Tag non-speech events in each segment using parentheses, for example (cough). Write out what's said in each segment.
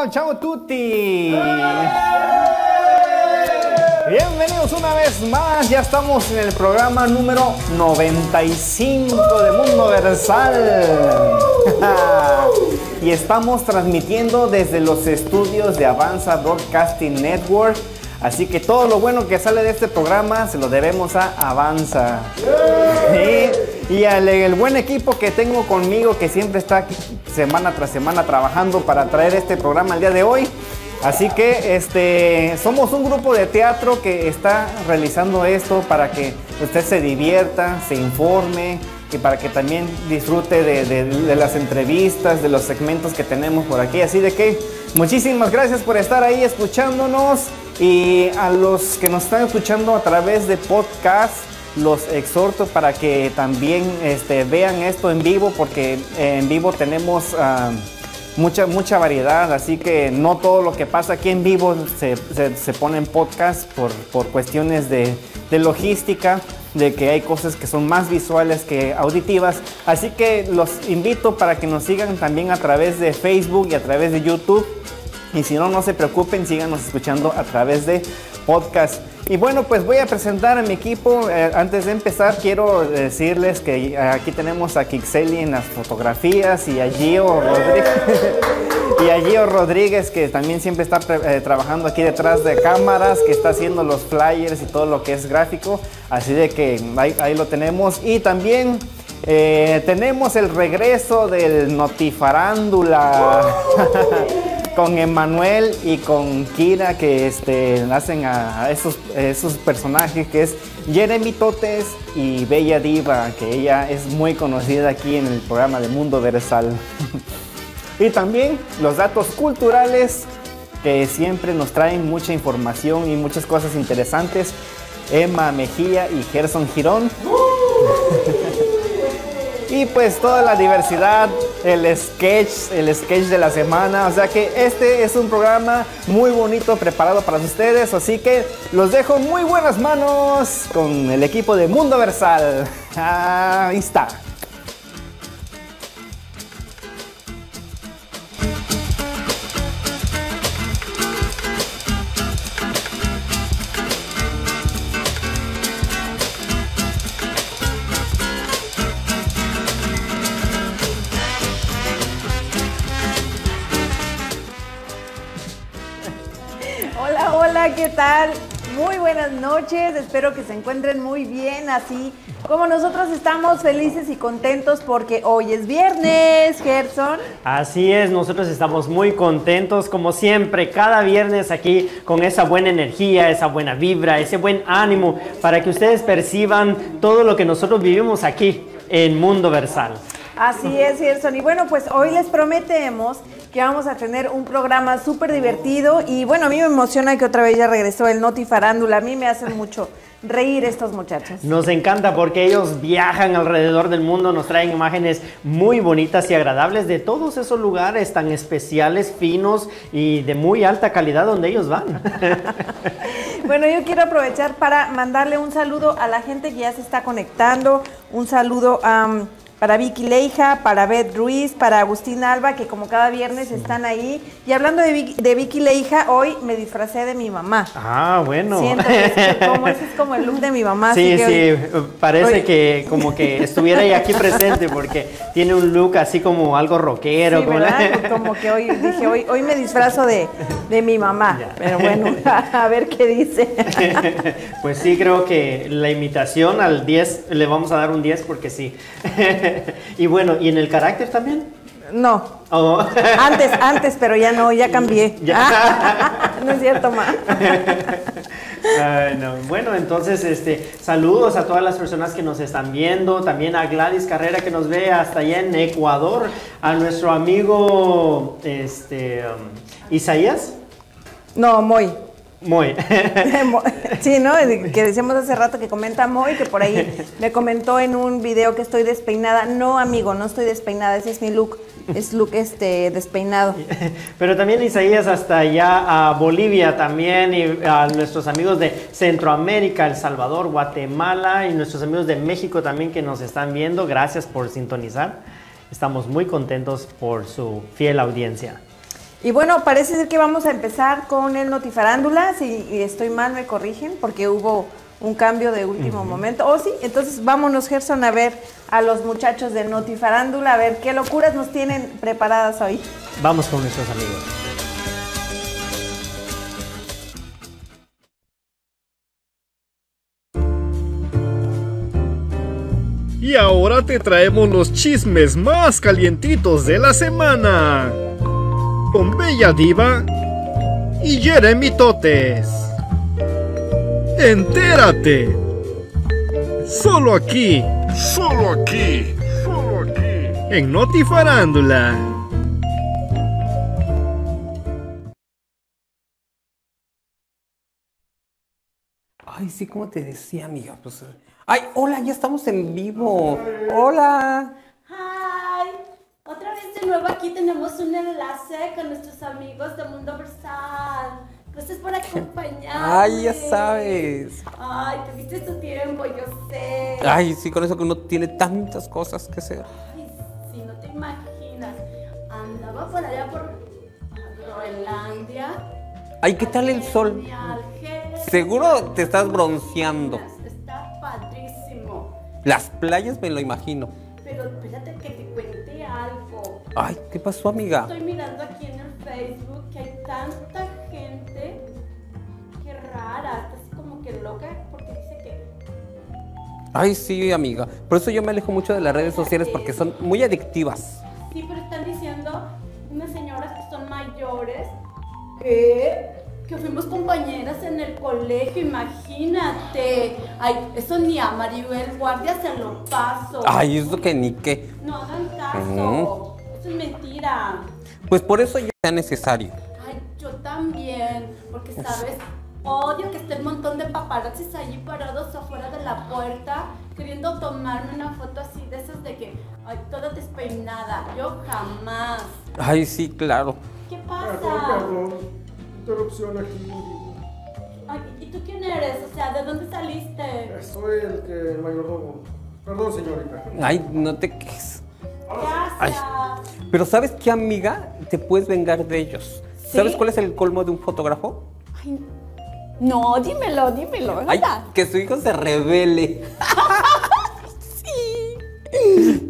Hola, ciao tutti. Bienvenidos una vez más, ya estamos en el programa número 95 de Mundo Versal. (laughs) y estamos transmitiendo desde los estudios de Avanza Broadcasting Network. Así que todo lo bueno que sale de este programa se lo debemos a Avanza. Y al el buen equipo que tengo conmigo que siempre está semana tras semana trabajando para traer este programa el día de hoy. Así que este, somos un grupo de teatro que está realizando esto para que usted se divierta, se informe y para que también disfrute de las entrevistas, de los segmentos que tenemos por aquí. Así de que muchísimas gracias por estar ahí escuchándonos y a los que nos están escuchando a través de podcast los exhorto para que también este, vean esto en vivo porque en vivo tenemos ah, mucha, mucha variedad, así que no todo lo que pasa aquí en vivo se, se, pone en podcast por, por cuestiones de, de, logística, de que hay cosas que son más visuales que auditivas, así que los invito para que nos sigan también a través de Facebook y a través de YouTube. Y si no, no se preocupen, síganos escuchando a través de podcast. Y bueno, pues voy a presentar a mi equipo. Eh, antes de empezar, quiero decirles que aquí tenemos a Kixeli en las fotografías y a Gio Rodríguez. (laughs) y a Gio Rodríguez, que también siempre está eh, trabajando aquí detrás de cámaras, que está haciendo los flyers y todo lo que es gráfico. Así de que ahí, lo tenemos. Y también eh, tenemos el regreso del Notifarándula. (laughs) con Emanuel y con Kira que este, hacen a, esos, esos personajes que es Jeremy Totes y Bella Diva, que ella es muy conocida aquí en el programa de Mundo Versal. (laughs) y también los datos culturales que siempre nos traen mucha información y muchas cosas interesantes. Emma Mejía y Gerson Girón. (laughs) y pues toda la diversidad, el sketch, el sketch de la semana. O sea que este es un programa muy bonito preparado para ustedes. Así que los dejo muy buenas manos con el equipo de Mundo Versal. (laughs) Ahí está. Espero que se encuentren muy bien, así como nosotros estamos felices y contentos porque hoy es viernes, Gerson. Así es, nosotros estamos muy contentos como siempre, cada viernes aquí con esa buena energía, esa buena vibra, ese buen ánimo para que ustedes perciban todo lo que nosotros vivimos aquí en Mundo Versal. Así es, Gerson. Y bueno, pues hoy les prometemos que vamos a tener un programa súper divertido y bueno, a mí me emociona que otra vez ya regresó el Noti Farándula, a mí me hacen mucho reír estos muchachos. Nos encanta porque ellos viajan alrededor del mundo, nos traen imágenes muy bonitas y agradables de todos esos lugares tan especiales, finos y de muy alta calidad donde ellos van. (laughs) bueno, yo quiero aprovechar para mandarle un saludo a la gente que ya se está conectando, un saludo a para Vicky Leija, para Beth Ruiz, para Agustín Alba, que como cada viernes están ahí. Y hablando de Vicky, de Vicky Leija, hoy me disfracé de mi mamá. Ah, bueno. Siento que como, ese es como el look de mi mamá. Sí, sí, parece que como que estuviera ahí aquí presente porque tiene un look así como algo rockero. Sí, como, que hoy dije, hoy, hoy me disfrazo de, de mi mamá. Pero bueno, (laughs) a ver qué dice. (laughs) pues sí, creo que la imitación al 10, le vamos a dar un 10 porque sí. Y bueno, ¿y en el carácter también? No. Oh. (laughs) Antes, antes, pero ya no, ya cambié. (laughs) (laughs) no es cierto, ma. Bueno, entonces, este, saludos a todas las personas que nos están viendo, también a Gladys Carrera que nos ve hasta allá en Ecuador, a nuestro amigo, este, um, Isaías. No, Moy. (laughs) Moy. sí, ¿no? Que decíamos hace rato que comenta Moy, que por ahí me comentó en un video que estoy despeinada. No, amigo, no estoy despeinada, ese es mi look. Es look este despeinado. (laughs) Pero también Isaías hasta allá a Bolivia también y a nuestros amigos de Centroamérica, El Salvador, Guatemala y nuestros amigos de México también que nos están viendo. Gracias por sintonizar. Estamos muy contentos por su fiel audiencia. Y bueno, parece ser que vamos a empezar con el Notifarándula. Si estoy mal, me corrigen, porque hubo un cambio de último momento. Oh, sí, entonces vámonos, Gerson, a ver a los muchachos de Notifarándula, a ver qué locuras nos tienen preparadas hoy. Vamos con nuestros amigos. Y ahora te traemos los chismes más calientitos de la semana. Con Bella Diva y Jeremy Totes. Entérate. Solo aquí. Solo aquí. Solo aquí. En Notifarándula. Ay, sí, como te decía, amiga. Pues, ay, hola, ya estamos en vivo. Hola. De nuevo aquí tenemos un enlace con nuestros amigos de Mundo Versal. Gracias por acompañarme. Ay, ya sabes. Ay, te viste tu tiempo, yo sé. Ay, sí, con eso que uno tiene tantas cosas que hacer. Ay, sí, no te imaginas. Andaba por allá por Groenlandia. Ay, ¿qué tal el sol? Seguro te estás bronceando. Está padrísimo. Las playas me lo imagino. Pero espérate que te. Ay, ¿qué pasó, amiga? Estoy mirando aquí en el Facebook que hay tanta gente que rara, está así como que loca, porque dice que Ay, sí, amiga. Por eso yo me alejo mucho de las redes sociales porque son muy adictivas. sí, pero están diciendo unas señoras que son mayores que que fuimos compañeras en el colegio, imagínate. Ay, eso ni a Maribel Guardia se lo paso. Ay, eso que ni qué. No hagan caso. Mentira. Pues por eso ya sea necesario. Ay, yo también, porque sabes, odio que esté un montón de paparazzis allí parados afuera de la puerta, queriendo tomarme una foto así de esas de que, ay, toda despeinada. Yo jamás. Ay, sí, claro. ¿Qué Perdón, pasa? perdón. Interrupción aquí. Ay, ¿y tú quién eres? O sea, ¿de dónde saliste? Soy el que el mayordomo. Perdón, señorita. Ay, no te quejes. Ay. Gracias. Pero ¿sabes qué, amiga? Te puedes vengar de ellos. ¿Sí? ¿Sabes cuál es el colmo de un fotógrafo? Ay, no, dímelo, dímelo. Ay, que su hijo se revele. (laughs) Sí. (laughs)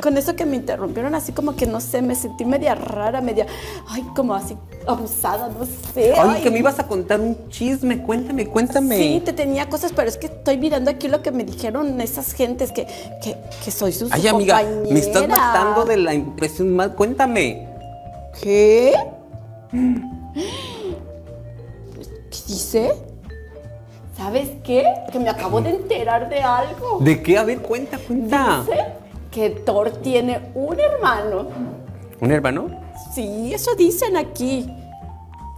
Con eso que me interrumpieron, así como que no sé, me sentí media rara, media, ay, como así abusada, no sé. Ay, que me ibas a contar un chisme. Cuéntame, cuéntame. Sí, te tenía cosas, pero es que estoy mirando aquí lo que me dijeron esas gentes que, que, que soy su, Ay, amiga, me estás matando de la impresión más. Cuéntame. ¿Qué? ¿Qué dice? ¿Sabes qué? Que me acabo de enterar de algo. ¿De qué? A ver, cuenta, cuenta. Dice que Thor tiene un hermano. ¿Un hermano? Sí, eso dicen aquí.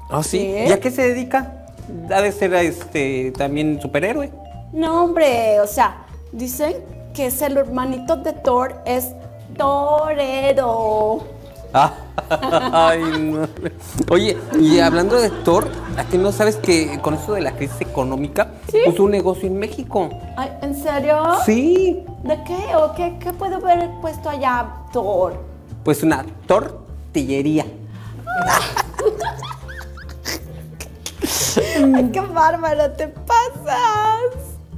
Ah, sí. ¿Qué? ¿Y a qué se dedica? Ha de ser este también superhéroe. No, hombre, o sea, dicen que es el hermanito de Thor, es torero. (laughs) Ay, no. Oye, y hablando de Thor, ¿a no sabes que con eso de la crisis económica puso un negocio en México? Ay, ¿En serio? Sí. ¿De qué? ¿O qué, qué puede haber puesto allá Thor? Pues una tortillería. Ay, (laughs) qué bárbaro, te pasas.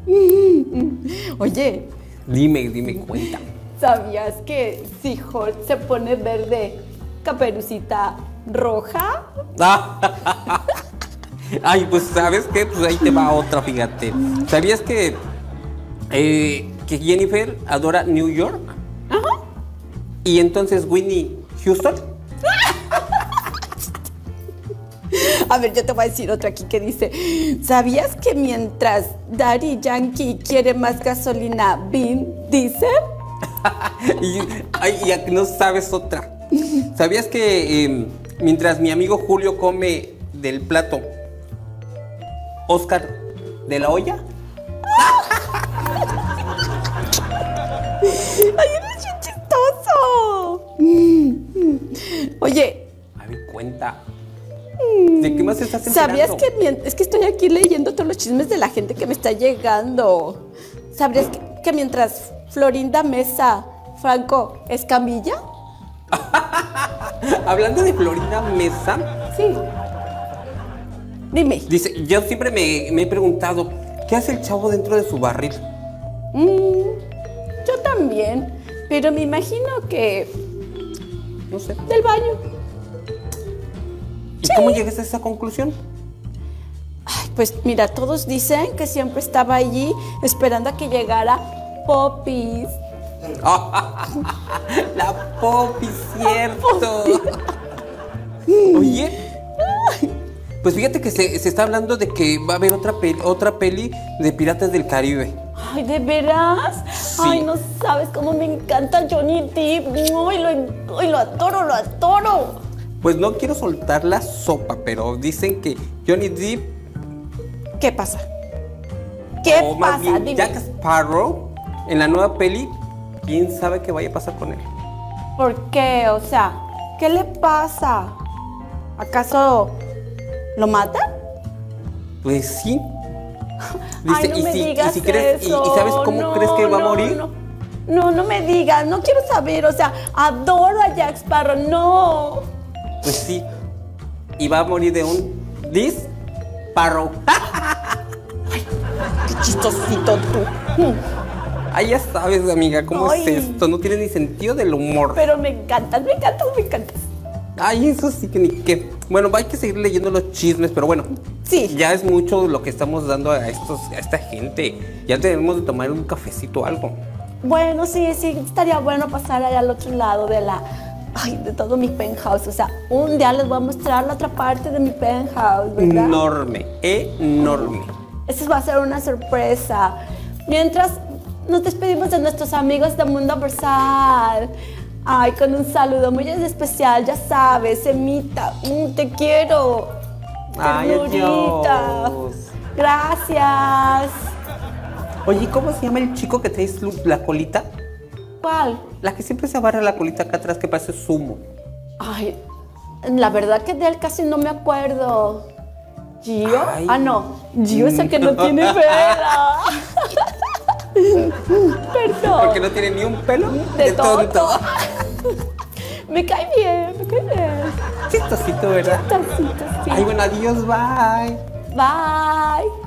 (laughs) Oye, Dime, dime, cuenta. ¿Sabías que si Hulk se pone verde, caperucita roja? Ah. (laughs) Ay, pues sabes qué, pues ahí te va otra, fíjate. ¿Sabías que, eh, que Jennifer adora New York? Y entonces Winnie Houston. A ver, yo te voy a decir otra aquí que dice, ¿sabías que mientras Daddy Yankee quiere más gasolina, Vin dice? (laughs) y, ay, y a que no sabes otra. ¿Sabías que eh, mientras mi amigo Julio come del plato, Oscar de la olla? (laughs) ¡Ay, eres bien chistoso! Oye, A ver, cuenta. ¿De qué más estás ¿sabías enterando? que mien- es que estoy aquí leyendo todos los chismes de la gente que me está llegando? ¿Sabías que, que mientras Florinda Mesa Franco Escamilla? (laughs) Hablando de Florida Mesa, Sí. Dime. dice, yo siempre me, me he preguntado, ¿qué hace el chavo dentro de su barril? Mm, yo también. Pero me imagino que. No sé. del baño. ¿Y cómo llegas a esa conclusión? Ay, pues mira, todos dicen que siempre estaba allí esperando a que llegara Popis. (laughs) La Poppy, cierto. Oye, pues fíjate que se, se está hablando de que va a haber otra peli, otra peli de Piratas del Caribe. Ay, ¿de veras? Ay, no sabes cómo me encanta Johnny Depp. Ay, lo, ay, lo adoro, lo adoro. Pues no quiero soltar la sopa, pero dicen que Johnny Depp ¿Qué pasa? ¿Qué o más pasa? bien. Jack Sparrow en la nueva peli, quién sabe qué vaya a pasar con él. ¿Por qué? O sea, ¿qué le pasa? ¿Acaso lo mata? Pues sí. (laughs) Ay, no y, me si, y digas si crees, y- eso. y, sabes cómo No, crees que va a no, morir? No. no, no me digas, no quiero saber, o sea, adoro a Jack Sparrow, no. Pues sí. Y va a morir de un disparo. (laughs) Qué chistosito tú. (laughs) Ay, ya sabes, amiga, cómo Ay. es esto. No tiene ni sentido del humor. Pero me encantas, me encantas, me encantas. Ay, eso sí que ni qué. Bueno, hay que seguir leyendo los chismes, pero bueno. Sí. Ya es mucho lo que estamos dando a estos, a esta gente. Ya tenemos de tomar un cafecito o algo. Bueno, sí, sí, estaría bueno pasar allá al otro lado de la. Ay, de todo mi penthouse. O sea, un día les voy a mostrar la otra parte de mi penthouse, ¿verdad? Enorme, enorme. Eso va a ser una sorpresa. Mientras nos despedimos de nuestros amigos de Mundo Versal. Ay, con un saludo muy especial, ya sabes, Emita, mm, te quiero. Ay, adiós. Gracias. Oye, ¿cómo se llama el chico que traes lu- la colita? ¿Cuál? La que siempre se abarra la colita acá atrás que parece zumo. Ay, la verdad que de él casi no me acuerdo. ¿Gio? Ay. Ah, no. Gio es el que no tiene (laughs) pera. (laughs) Perdón. Porque no tiene ni un pelo De tonto. tonto. (laughs) me cae bien, me cae bien. Chistosito, ¿verdad? Tacito, sí. Ay, bueno, adiós, bye. Bye.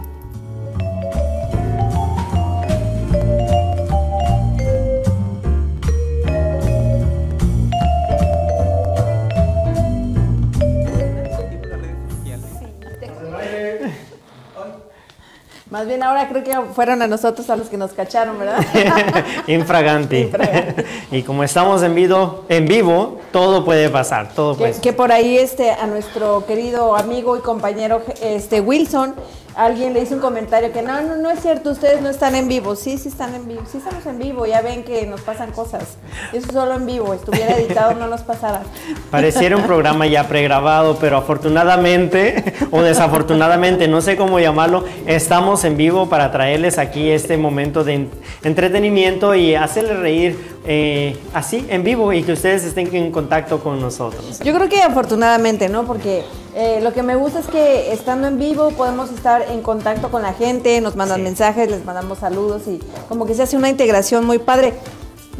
Más bien ahora creo que fueron a nosotros a los que nos cacharon, ¿verdad? (laughs) Infraganti. y como estamos en vivo, en vivo, todo puede pasar, todo puede que, que por ahí este a nuestro querido amigo y compañero este Wilson alguien le hizo un comentario que no no no es cierto ustedes no están en vivo sí sí están en vivo sí estamos en vivo ya ven que nos pasan cosas. Eso solo en vivo estuviera editado no nos pasara. (laughs) Pareciera un programa ya pregrabado, pero afortunadamente (laughs) o desafortunadamente, no sé cómo llamarlo, estamos en vivo para traerles aquí este momento de en- entretenimiento y hacerles reír eh, así en vivo y que ustedes estén en contacto con nosotros. Yo creo que afortunadamente, ¿no? Porque eh, lo que me gusta es que estando en vivo podemos estar en contacto con la gente, nos mandan Sí. mensajes, les mandamos saludos y como que se hace una integración muy padre.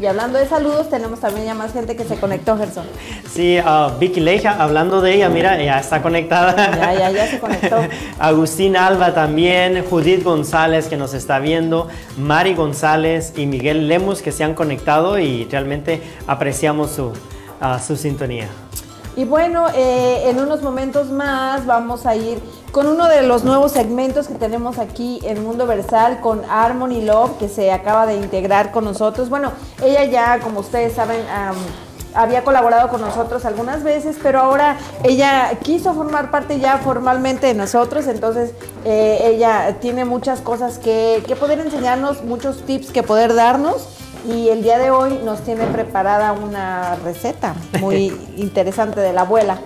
Y hablando de saludos, tenemos también ya más gente que se conectó, Gerson. Sí, ah, Vicky Leija, hablando de ella, mira, ya está conectada. Ya, ya, ya se conectó. (laughs) Agustín Alba también, Judith González que nos está viendo, Mari González y Miguel Lemus que se han conectado y realmente apreciamos su, ah, su sintonía. Y bueno, eh, en unos momentos más vamos a ir con uno de los nuevos segmentos que tenemos aquí en Mundo Versal con Harmony Love, que se acaba de integrar con nosotros. Bueno, ella ya, como ustedes saben, am, había colaborado con nosotros algunas veces, pero ahora ella quiso formar parte ya formalmente de nosotros, entonces eh, ella tiene muchas cosas que, que poder enseñarnos, muchos tips que poder darnos. Y el día de hoy nos tiene preparada una receta muy (laughs) interesante de la abuela.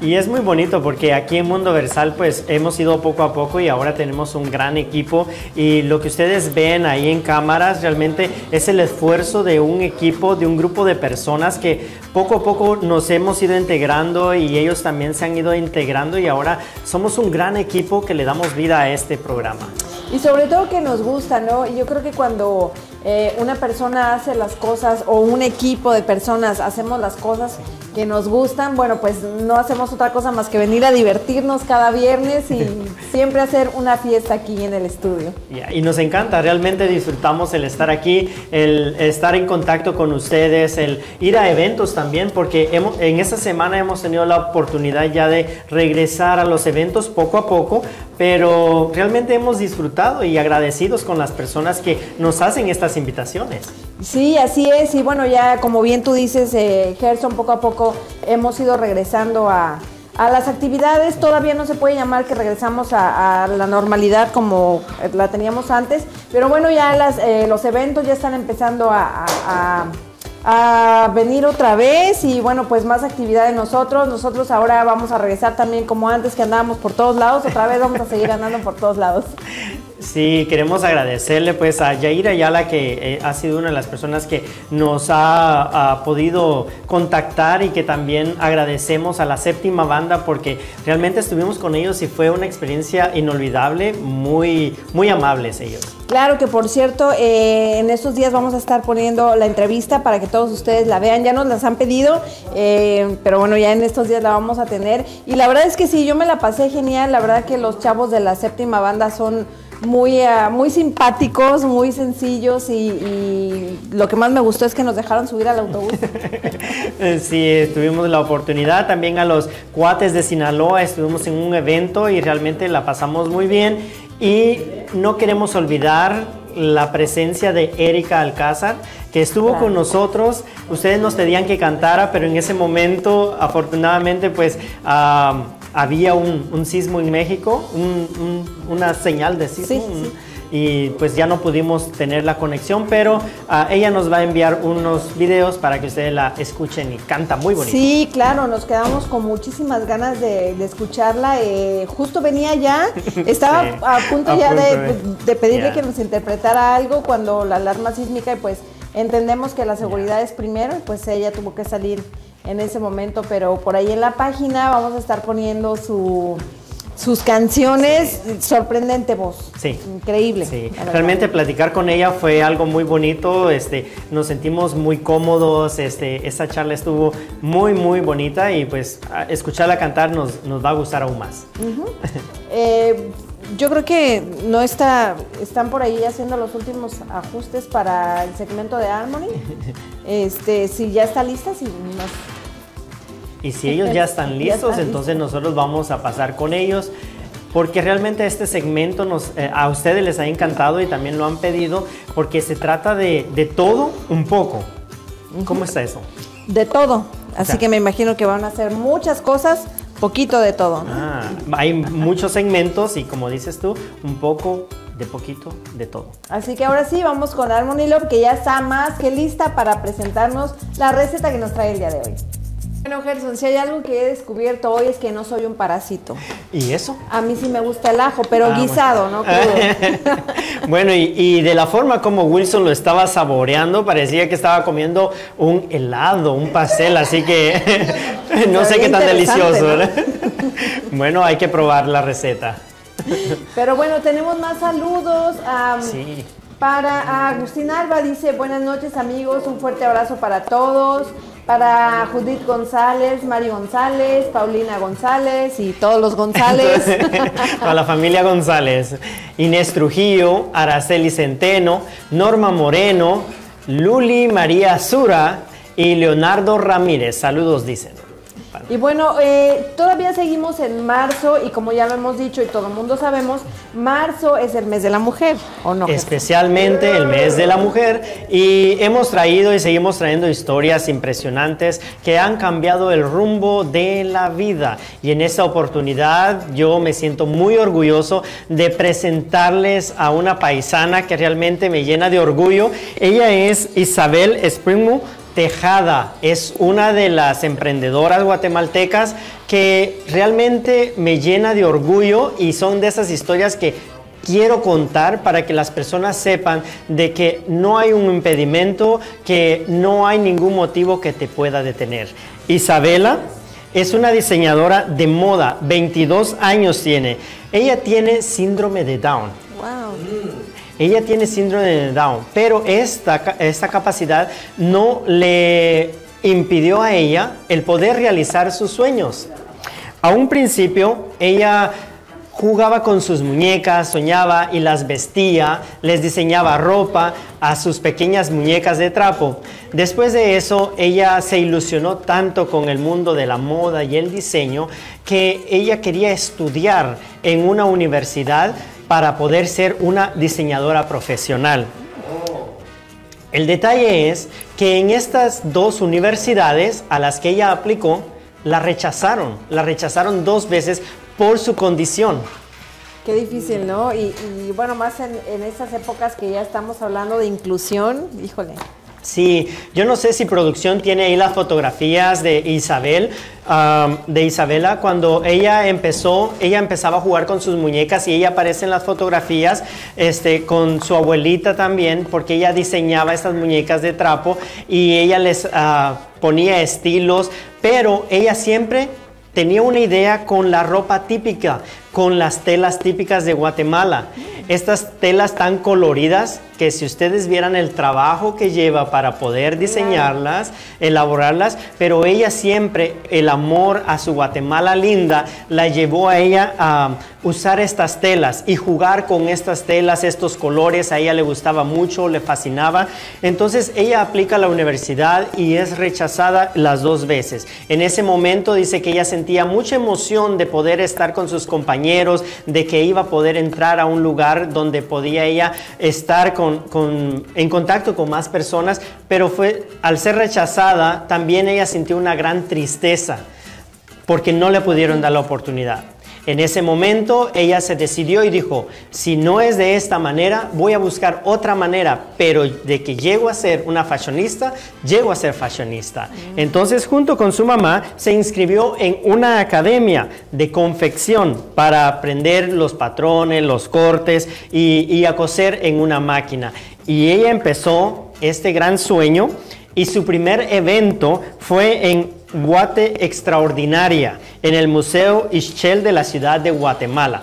Y es muy bonito porque aquí en Mundo Versal pues hemos ido poco a poco y ahora tenemos un gran equipo y lo que ustedes ven ahí en cámaras realmente es el esfuerzo de un equipo, de un grupo de personas que poco a poco nos hemos ido integrando y ellos también se han ido integrando y ahora somos un gran equipo que le damos vida a este programa. Y sobre todo que nos gusta, ¿no? Y yo creo que cuando eh, una persona hace las cosas o un equipo de personas hacemos las cosas que nos gustan, bueno, pues no hacemos otra cosa más que venir a divertirnos cada viernes y (laughs) siempre hacer una fiesta aquí en el estudio. Y nos encanta, realmente disfrutamos el estar aquí, el estar en contacto con ustedes, el ir a eventos también, porque hemos- en esta semana hemos tenido la oportunidad ya de regresar a los eventos poco a poco, pero realmente hemos disfrutado y agradecidos con las personas que nos hacen invitaciones. Sí, así es. Y bueno, ya como bien tú dices, eh, Gerson, poco a poco hemos ido regresando a, a las actividades. Todavía no se puede llamar que regresamos a, a la normalidad como la teníamos antes, pero bueno, ya las, eh, los eventos ya están empezando a, a- a- a venir otra vez y bueno, pues más actividad de nosotros. Nosotros ahora vamos a regresar también como antes que andábamos por todos lados, otra vez vamos a seguir andando por todos lados. (laughs) Sí, queremos agradecerle pues a Yair Ayala que eh, ha sido una de las personas que nos ha, podido contactar y que también agradecemos a la séptima banda porque realmente estuvimos con ellos y fue una experiencia inolvidable, muy, muy amables ellos. Claro que por cierto, eh, en estos días vamos a estar poniendo la entrevista para que todos ustedes la vean. Ya nos las han pedido, eh, pero bueno, ya en estos días la vamos a tener. Y la verdad es que sí, yo me la pasé genial. La verdad que los chavos de la séptima banda son muy, ah, muy simpáticos, muy sencillos y, y lo que más me gustó es que nos dejaron subir al autobús. (laughs) Sí, tuvimos la oportunidad. También a los cuates de Sinaloa, estuvimos en un evento y realmente la pasamos muy bien. Y no queremos olvidar la presencia de Erika Alcázar que estuvo con nosotros, ustedes nos pedían que cantara, pero en ese momento afortunadamente pues ah, había un, un sismo en México, un- un- una señal de sismo. Sí, sí. un- y pues ya no pudimos tener la conexión, pero ah, ella nos va a enviar unos videos para que ustedes la escuchen y canta muy bonito. Sí, claro, nos quedamos con muchísimas ganas de, de escucharla. eh, justo venía ya, (laughs) estaba Sí, a punto a ya punto de, de- de pedirle que nos interpretara algo cuando la alarma sísmica y pues entendemos que la seguridad es primero y pues ella tuvo que salir en ese momento, pero por ahí en la página vamos a estar poniendo su, sus canciones, sorprendente voz. Sí. Increíble. Sí, realmente platicar con ella fue algo muy bonito, este, nos sentimos muy cómodos, este, esta charla estuvo muy, muy bonita y pues escucharla cantar nos, nos va a gustar aún más. (laughs) Eh, yo creo que no está, están por ahí haciendo los últimos ajustes para el segmento de Harmony. (laughs) Este, si ya está lista, si nos- Y si ellos ya están (laughs) listos, entonces nosotros vamos a pasar con ellos. Porque realmente este segmento nos, eh, a ustedes les ha encantado y también lo han pedido porque se trata de, de todo un poco. ¿Cómo está eso? de todo. Así Ya. que me imagino que van a hacer muchas cosas, poquito de todo. ¿no? Ah, hay muchos segmentos y como dices tú, un poco de poquito de todo. Así que ahora sí, vamos con Harmony Love, que ya está más que lista para presentarnos la receta que nos trae el día de hoy. Bueno, Gerson, si hay algo que he descubierto hoy es que no soy un parásito. ¿Y eso? A mí sí me gusta el ajo, pero Ah, bueno. guisado, ¿no? (laughs) Crudo. (laughs) bueno, y, y de la forma como Wilson lo estaba saboreando, parecía que estaba comiendo un helado, un pastel, así que (laughs) no sé qué tan delicioso. ¿no? ¿verdad? bueno, hay que probar la receta. Pero bueno, tenemos más saludos. am, Sí. Para Agustín Alba dice, buenas noches amigos, un fuerte abrazo para todos. Para Judith González, Mari González, Paulina González y todos los González. (laughs) a la familia González, Inés Trujillo, Araceli Centeno, Norma Moreno, Luli María Zura y Leonardo Ramírez. Saludos, dicen. Y bueno, eh, todavía seguimos en marzo y como ya lo hemos dicho y todo el mundo sabemos, marzo es el mes de la mujer, ¿o no? especialmente el mes de la mujer y hemos traído y seguimos trayendo historias impresionantes que han cambiado el rumbo de la vida y en esta oportunidad yo me siento muy orgulloso de presentarles a una paisana que realmente me llena de orgullo. Ella es Isabel Springmu Tejada es una de las emprendedoras guatemaltecas que realmente me llena de orgullo y son de esas historias que quiero contar para que las personas sepan de que no hay un impedimento, que no hay ningún motivo que te pueda detener. Isabela es una diseñadora de moda, 22 años tiene. Ella tiene síndrome de Down. Wow. Ella tiene síndrome de Down, pero esta, esta capacidad no le impidió a ella el poder realizar sus sueños. A un principio, ella jugaba con sus muñecas, soñaba y las vestía, les diseñaba ropa a sus pequeñas muñecas de trapo. Después de eso, ella se ilusionó tanto con el mundo de la moda y el diseño que ella quería estudiar en una universidad para poder ser una diseñadora profesional. El detalle es que en estas dos universidades a las que ella aplicó, la rechazaron. La rechazaron dos veces por su condición. Qué difícil, ¿no? Y, bueno, más en, en estas épocas que ya estamos hablando de inclusión, híjole. Sí, yo no sé si producción tiene ahí las fotografías de Isabel, am, de Isabela, cuando ella empezó, ella empezaba a jugar con sus muñecas y ella aparece en las fotografías este, con su abuelita también, porque ella diseñaba estas muñecas de trapo y ella les ah, ponía estilos, pero ella siempre tenía una idea con la ropa típica, con las telas típicas de Guatemala. Estas telas tan coloridas que si ustedes vieran el trabajo que lleva para poder diseñarlas, elaborarlas, pero ella siempre, el amor a su Guatemala linda, la llevó a ella a usar estas telas y jugar con estas telas, estos colores, a ella le gustaba mucho, le fascinaba. Entonces ella aplica a la universidad y es rechazada las dos veces. En ese momento dice que ella sentía mucha emoción de poder estar con sus compañeros, de que iba a poder entrar a un lugar donde podía ella estar con, con- en contacto con más personas, pero fue al ser rechazada también ella sintió una gran tristeza porque no le pudieron dar la oportunidad. En ese momento ella se decidió y dijo, si no es de esta manera, voy a buscar otra manera, pero de que llego a ser una fashionista, llego a ser fashionista. Entonces junto con su mamá se inscribió en una academia de confección para aprender los patrones, los cortes y, y a coser en una máquina. Y ella empezó este gran sueño y su primer evento fue en Guate Extraordinaria, en el Museo Ischel de la ciudad de Guatemala.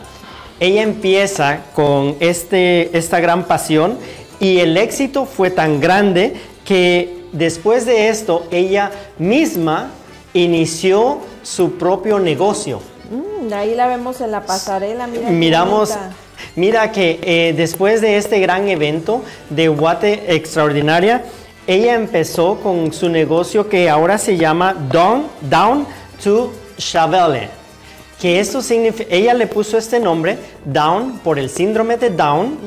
Ella empieza con este, esta gran pasión y el éxito fue tan grande que después de esto ella misma inició su propio negocio. Mm, ahí la vemos en la pasarela, mira. Miramos, mira que eh, después de este gran evento de Guate Extraordinaria, ella empezó con su negocio que ahora se llama Down, Down to Chavelle. Que ella le puso este nombre, Down, por el síndrome de Down,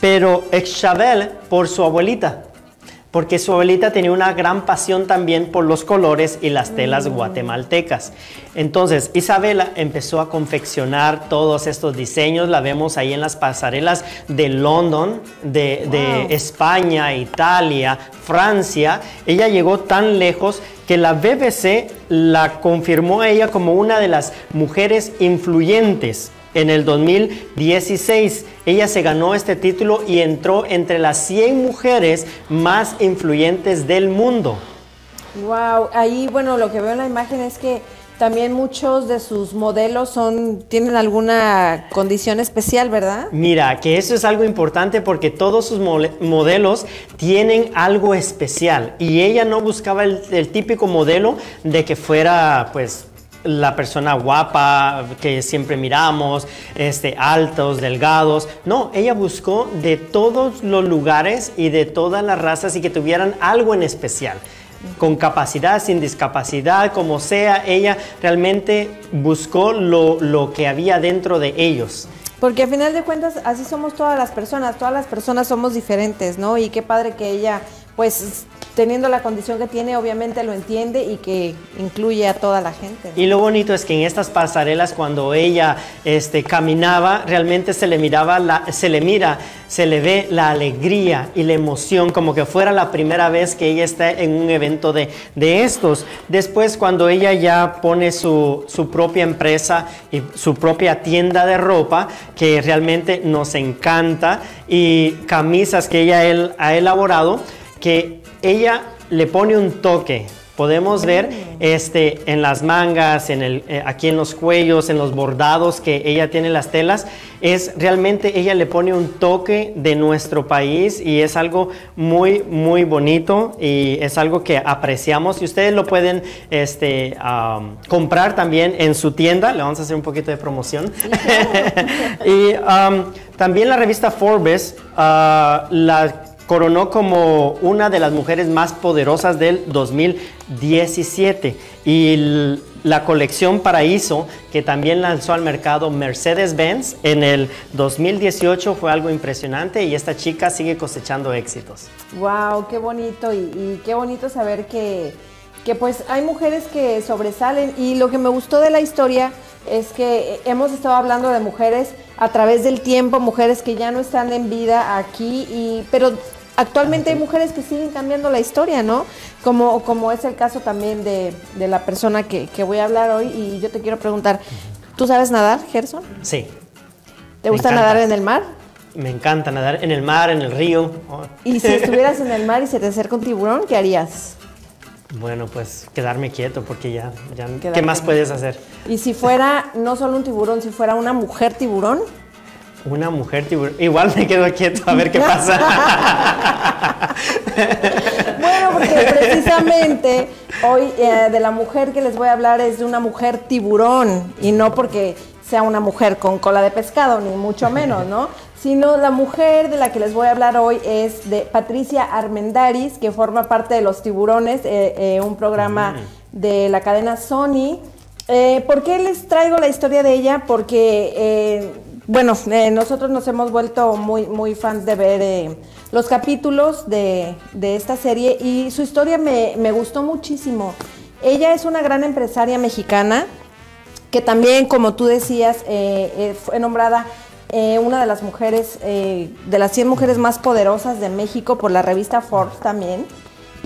pero Chavelle por su abuelita porque su abuelita tenía una gran pasión también por los colores y las telas guatemaltecas. Entonces, Isabela empezó a confeccionar todos estos diseños, la vemos ahí en las pasarelas de London, de, de España, Italia, Francia. Ella llegó tan lejos que la BBC la confirmó a ella como una de las mujeres influyentes en el 2016. Ella se ganó este título y entró entre las 100 mujeres más influyentes del mundo. Wow, ahí bueno, lo que veo en la imagen es que también muchos de sus modelos son tienen alguna condición especial, ¿verdad? Mira, que eso es algo importante porque todos sus modelos tienen algo especial y ella no buscaba el, el típico modelo de que fuera pues la persona guapa que siempre miramos, este, altos, delgados. No, ella buscó de todos los lugares y de todas las razas y que tuvieran algo en especial. Con capacidad, sin discapacidad, como sea, ella realmente buscó lo, lo que había dentro de ellos. Porque a final de cuentas así somos todas las personas, todas las personas somos diferentes, ¿no? Y qué padre que ella, pues teniendo la condición que tiene, obviamente lo entiende y que incluye a toda la gente. Y lo bonito es que en estas pasarelas cuando ella este, caminaba, realmente se le miraba, se le mira, se le ve la alegría y la emoción, como que fuera la primera vez que ella está en un evento de, de estos. Después cuando ella ya pone su, su propia empresa y su propia tienda de ropa, que realmente nos encanta, y camisas que ella ha elaborado, que ella le pone un toque. Podemos ver este, en las mangas, en el, eh, aquí en los cuellos, en los bordados que ella tiene las telas, es realmente ella le pone un toque de nuestro país y es algo muy, muy bonito y es algo que apreciamos. Y ustedes lo pueden este, comprar también en su tienda, le vamos a hacer un poquito de promoción. (laughs) y am, también la revista Forbes ah, la coronó como una de las mujeres más poderosas del 2017 y la colección Paraíso que también lanzó al mercado Mercedes-Benz en el 2018 fue algo impresionante y esta chica sigue cosechando éxitos. Wow, qué bonito y qué bonito saber que, que pues hay mujeres que sobresalen y lo que me gustó de la historia es que hemos estado hablando de mujeres a través del tiempo, mujeres que ya no están en vida aquí y pero actualmente hay mujeres que siguen cambiando la historia, ¿no? Como, como es el caso también de, de la persona que, que voy a hablar hoy y yo te quiero preguntar, ¿tú sabes nadar, Gerson? Sí, ¿Te gusta encanta. nadar en el mar? me encanta nadar en el mar, en el río. Oh. Y si estuvieras en el mar y se te acerca un tiburón, ¿qué harías? Bueno, pues quedarme quieto porque ya, ya ¿qué más puedes hacer? Y si fuera no solo un tiburón, si fuera una mujer tiburón, Una mujer tiburón. Igual me quedo quieto a ver qué pasa. (laughs) bueno, porque precisamente hoy eh, de la mujer que les voy a hablar es de una mujer tiburón y no porque sea una mujer con cola de pescado, ni mucho menos, ¿no? Sino la mujer de la que les voy a hablar hoy es de Patricia Armendaris, que forma parte de Los Tiburones, eh, eh, un programa de la cadena Sony. Eh, ¿Por qué les traigo la historia de ella? Porque, bueno, eh, nosotros nos hemos vuelto muy, muy fans de ver eh, los capítulos de, de esta serie y su historia me, me gustó muchísimo. Ella es una gran empresaria mexicana que también, como tú decías, eh, fue nombrada una de las mujeres, de las 100 mujeres más poderosas de México por la revista Forbes también.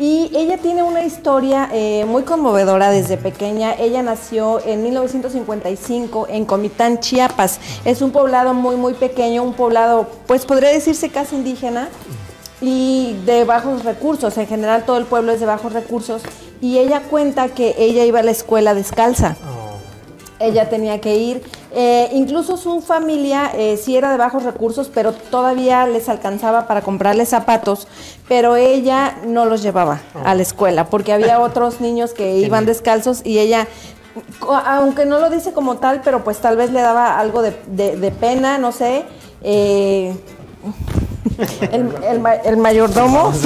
Y ella tiene una historia eh, muy conmovedora desde pequeña. Ella nació en 1955 en Comitán, Chiapas. Es un poblado muy, muy pequeño, un poblado, pues podría decirse casi indígena y de bajos recursos. En general todo el pueblo es de bajos recursos. Y ella cuenta que ella iba a la escuela descalza. Ella tenía que ir. Eh, incluso su familia eh, sí era de bajos recursos, pero todavía les alcanzaba para comprarle zapatos, pero ella no los llevaba a la escuela, porque había (laughs) otros niños que iban descalzos y ella, aunque no lo dice como tal, pero pues tal vez le daba algo de, de- de pena, no sé. eh, (laughs) el, el el mayordomo. (laughs)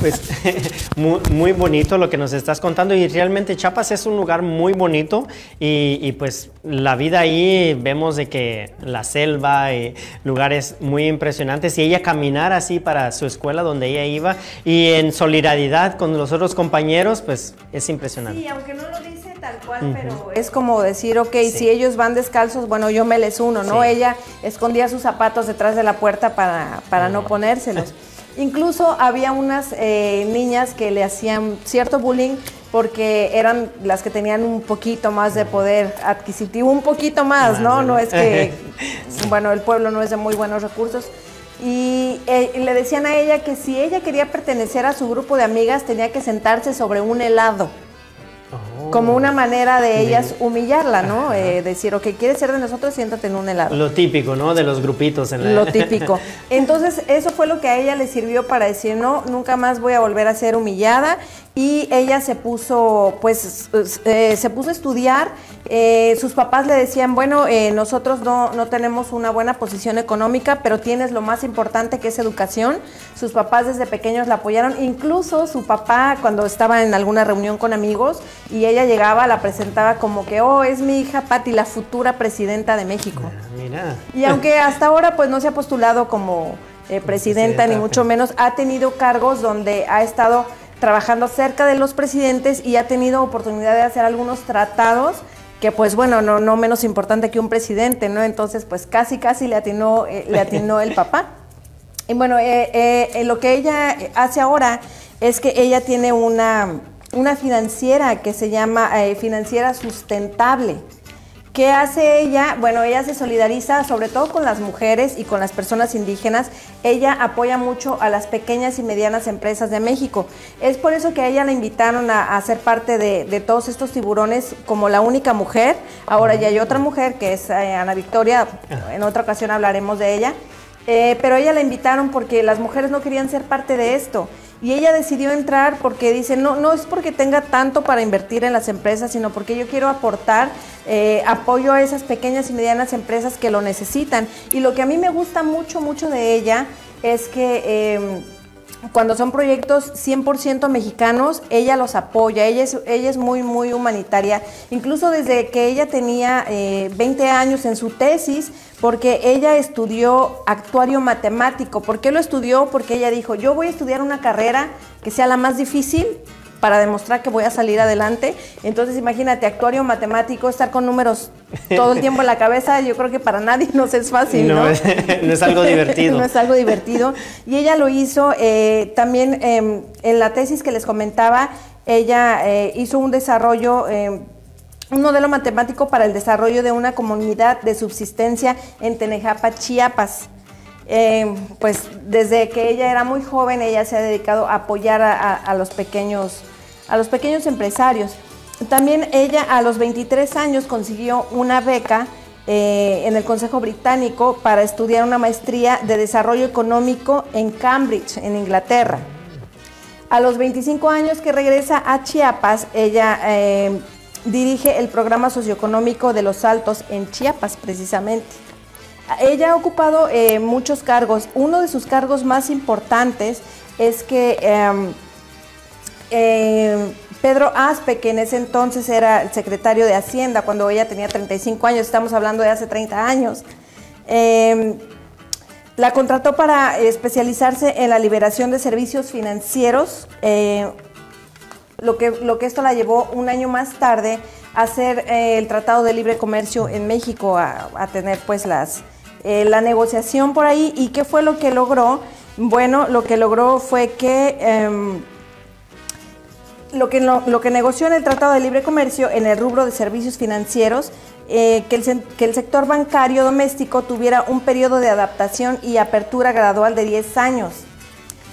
Pues (laughs) muy, muy bonito lo que nos estás contando y realmente Chiapas es un lugar muy bonito y, y, pues la vida ahí vemos de que la selva y lugares muy impresionantes y ella caminar así para su escuela donde ella iba y en solidaridad con los otros compañeros pues es impresionante. Sí, aunque no lo dice tal cual, pero es como decir, ok, si ellos van descalzos, bueno, yo me les uno, ¿no? Sí. Ella escondía sus zapatos detrás de la puerta para, para no ponérselos. (laughs) Incluso había unas eh, niñas que le hacían cierto bullying porque eran las que tenían un poquito más de poder adquisitivo, un poquito más, ¿no? Más, No ¿no? es que, (laughs) bueno, el pueblo no es de muy buenos recursos. Y eh, le decían a ella que si ella quería pertenecer a su grupo de amigas tenía que sentarse sobre un helado como una manera de ellas humillarla, ¿no? Eh, decir, ok, quieres ser de nosotros, siéntate en un helado. Lo típico, ¿no? De los grupitos en la... Lo típico. Entonces, eso fue lo que a ella le sirvió para decir, no, nunca más voy a volver a ser humillada. Y ella se puso, pues, eh, se puso a estudiar. Eh, sus papás le decían, bueno, eh, nosotros no, no tenemos una buena posición económica, pero tienes lo más importante que es educación. Sus papás desde pequeños la apoyaron. Incluso su papá, cuando estaba en alguna reunión con amigos y ella llegaba, la presentaba como que, oh, es mi hija Patti, la futura presidenta de México. Mira. Y aunque (laughs) hasta ahora pues no se ha postulado como eh, presidenta ni mucho menos, ha tenido cargos donde ha estado trabajando cerca de los presidentes y ha tenido oportunidad de hacer algunos tratados que pues bueno, no, no menos importante que un presidente, ¿no? Entonces pues casi casi le atinó, eh, le atinó el papá. Y bueno, eh, lo que ella hace ahora es que ella tiene una, una financiera que se llama eh, Financiera Sustentable. ¿Qué hace ella? Bueno, ella se solidariza sobre todo con las mujeres y con las personas indígenas. Ella apoya mucho a las pequeñas y medianas empresas de México. Es por eso que a ella la invitaron a, a ser parte de, de todos estos tiburones como la única mujer. Ahora ya hay otra mujer que es eh, Ana Victoria. En otra ocasión hablaremos de ella. Eh, pero ella la invitaron porque las mujeres no querían ser parte de esto. Y ella decidió entrar porque dice, no, no es porque tenga tanto para invertir en las empresas, sino porque yo quiero aportar eh, apoyo a esas pequeñas y medianas empresas que lo necesitan. Y lo que a mí me gusta mucho, mucho de ella es que... eh, cuando son proyectos 100% mexicanos, ella los apoya, ella es, ella es muy, muy humanitaria, incluso desde que ella tenía eh, 20 años en su tesis, porque ella estudió actuario matemático. ¿Por qué lo estudió? Porque ella dijo, yo voy a estudiar una carrera que sea la más difícil para demostrar que voy a salir adelante. Entonces, imagínate, actuario matemático, estar con números todo el tiempo en la cabeza, yo creo que para nadie nos es fácil, ¿no? No es, (laughs) no es algo divertido. no es algo divertido. Y ella lo hizo eh, también eh, en la tesis que les comentaba, ella eh, hizo un desarrollo, eh, un modelo matemático para el desarrollo de una comunidad de subsistencia en Tenejapa, Chiapas. Eh, pues desde que ella era muy joven, ella se ha dedicado a apoyar a, a- a los pequeños a los pequeños empresarios. También ella a los 23 años consiguió una beca eh, en el Consejo Británico para estudiar una maestría de desarrollo económico en Cambridge, en Inglaterra. A los 25 años que regresa a Chiapas, ella eh, dirige el programa socioeconómico de los Altos en Chiapas, precisamente. Ella ha ocupado eh, muchos cargos. Uno de sus cargos más importantes es que em, Pedro Aspe, que en ese entonces era el secretario de Hacienda, cuando ella tenía 35 años, estamos hablando de hace 30 años, eh, la contrató para especializarse en la liberación de servicios financieros, eh, lo, que, lo que esto la llevó un año más tarde a hacer eh, el Tratado de Libre Comercio en México, a, tener pues las, eh, la negociación por ahí. ¿Y qué fue lo que logró? Bueno, lo que logró fue que... lo que, lo, que negoció en el Tratado de Libre Comercio en el rubro de servicios financieros, eh, que, el, que el sector bancario doméstico tuviera un periodo de adaptación y apertura gradual de 10 años.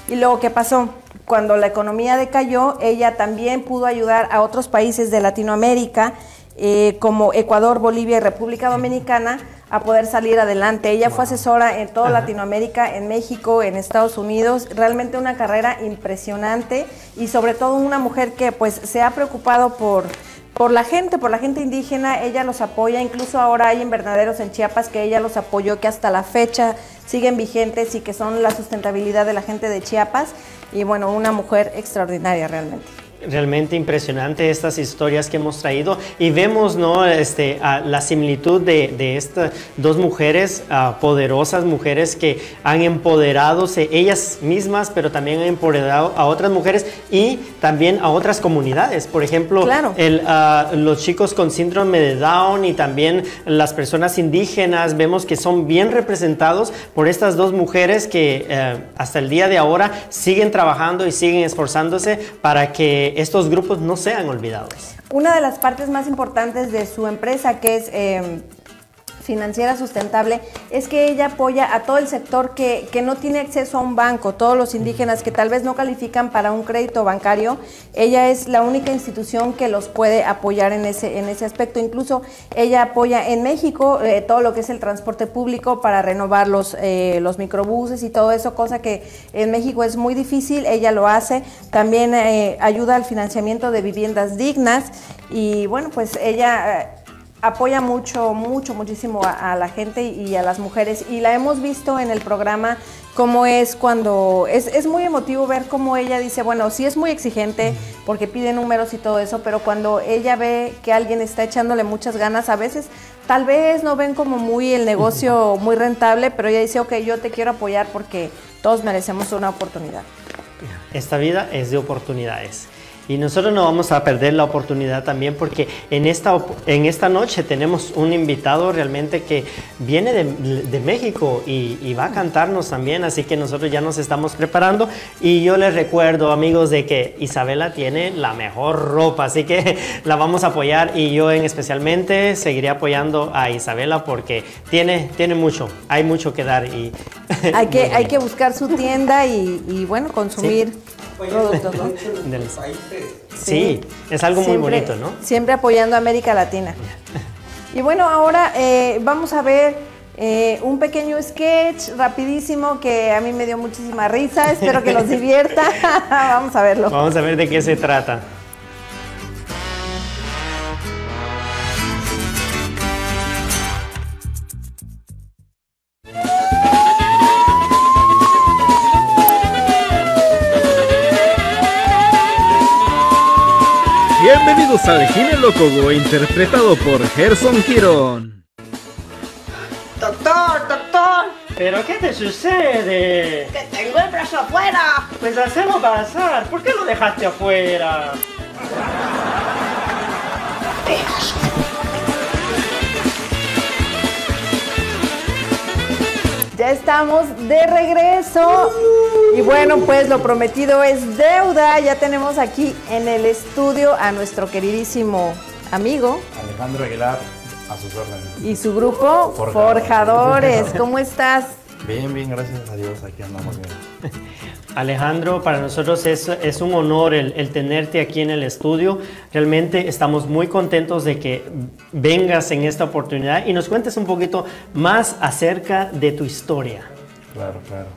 Y luego, ¿qué pasó? Cuando la economía decayó, ella también pudo ayudar a otros países de Latinoamérica, eh, como Ecuador, Bolivia y República Dominicana, a poder salir adelante. Ella fue asesora en toda Latinoamérica, en México, en Estados Unidos, realmente una carrera impresionante y sobre todo una mujer que pues se ha preocupado por, por la gente, por la gente indígena, ella los apoya, incluso ahora hay invernaderos en Chiapas que ella los apoyó, que hasta la fecha siguen vigentes y que son la sustentabilidad de la gente de Chiapas. Y bueno, una mujer extraordinaria realmente. Realmente impresionante estas historias que hemos traído y vemos ¿no? este, ah, la similitud de, de estas dos mujeres, ah, poderosas mujeres que han empoderado ellas mismas, pero también han empoderado a otras mujeres y también a otras comunidades. Por ejemplo, Claro. el, ah, los chicos con síndrome de Down y también las personas indígenas, vemos que son bien representados por estas dos mujeres que eh, hasta el día de ahora siguen trabajando y siguen esforzándose para estos grupos no sean olvidados. Una de las partes más importantes de su empresa, que es eh, financiera sustentable, es que ella apoya a todo el sector que, que no tiene acceso a un banco, todos los indígenas que tal vez no califican para un crédito bancario, ella es la única institución que los puede apoyar en ese, en ese aspecto. Incluso ella apoya en México eh, todo lo que es el transporte público para renovar los, eh, los microbuses y todo eso, cosa que en México es muy difícil, ella lo hace. También eh, ayuda al financiamiento de viviendas dignas y bueno, pues ella... apoya mucho, mucho, muchísimo a, a la gente y a las mujeres. Y la hemos visto en el programa cómo es cuando, es, es muy emotivo ver cómo ella dice, bueno, sí es muy exigente porque pide números y todo eso, pero cuando ella ve que alguien está echándole muchas ganas, a veces tal vez no ven como muy el negocio muy rentable, pero ella dice, ok, yo te quiero apoyar porque todos merecemos una oportunidad. Esta vida es de oportunidades. Y nosotros no vamos a perder la oportunidad también porque en esta, en esta noche tenemos un invitado realmente que viene de, de México y, y va a cantarnos también, así que nosotros ya nos estamos preparando. Y yo les recuerdo, amigos, de que Isabela tiene la mejor ropa, así que (laughs) la vamos a apoyar y yo en especialmente seguiré apoyando a Isabela porque tiene, tiene mucho, hay mucho que dar y (laughs) Hay que, hay que buscar su tienda y, y, bueno, consumir productos, ¿no? Sí, es algo muy bonito, ¿no? Siempre apoyando a América Latina. (laughs) Y bueno, ahora eh, vamos a ver eh, un pequeño sketch rapidísimo que a mí me dio muchísima risa. Espero que los divierta. (laughs) vamos a verlo. Vamos a ver de qué se trata. Bienvenidos al Gine Locogo, interpretado por Gerson Girón. Doctor, doctor, ¿Pero qué te sucede? que tengo el brazo afuera. Pues hacelo pasar. ¿Por qué lo dejaste afuera? Ya estamos de regreso. Y bueno, pues lo prometido es deuda. Ya tenemos aquí en el estudio a nuestro queridísimo amigo Alejandro Aguilar, a sus órdenes. y su grupo Forjadores. Forjadores. ¿Cómo estás? Bien, bien, gracias a Dios, aquí andamos bien. (laughs) Alejandro, para nosotros es, es un honor el, el tenerte aquí en el estudio. Realmente estamos muy contentos de que vengas en esta oportunidad y nos cuentes un poquito más acerca de tu historia. Claro, claro.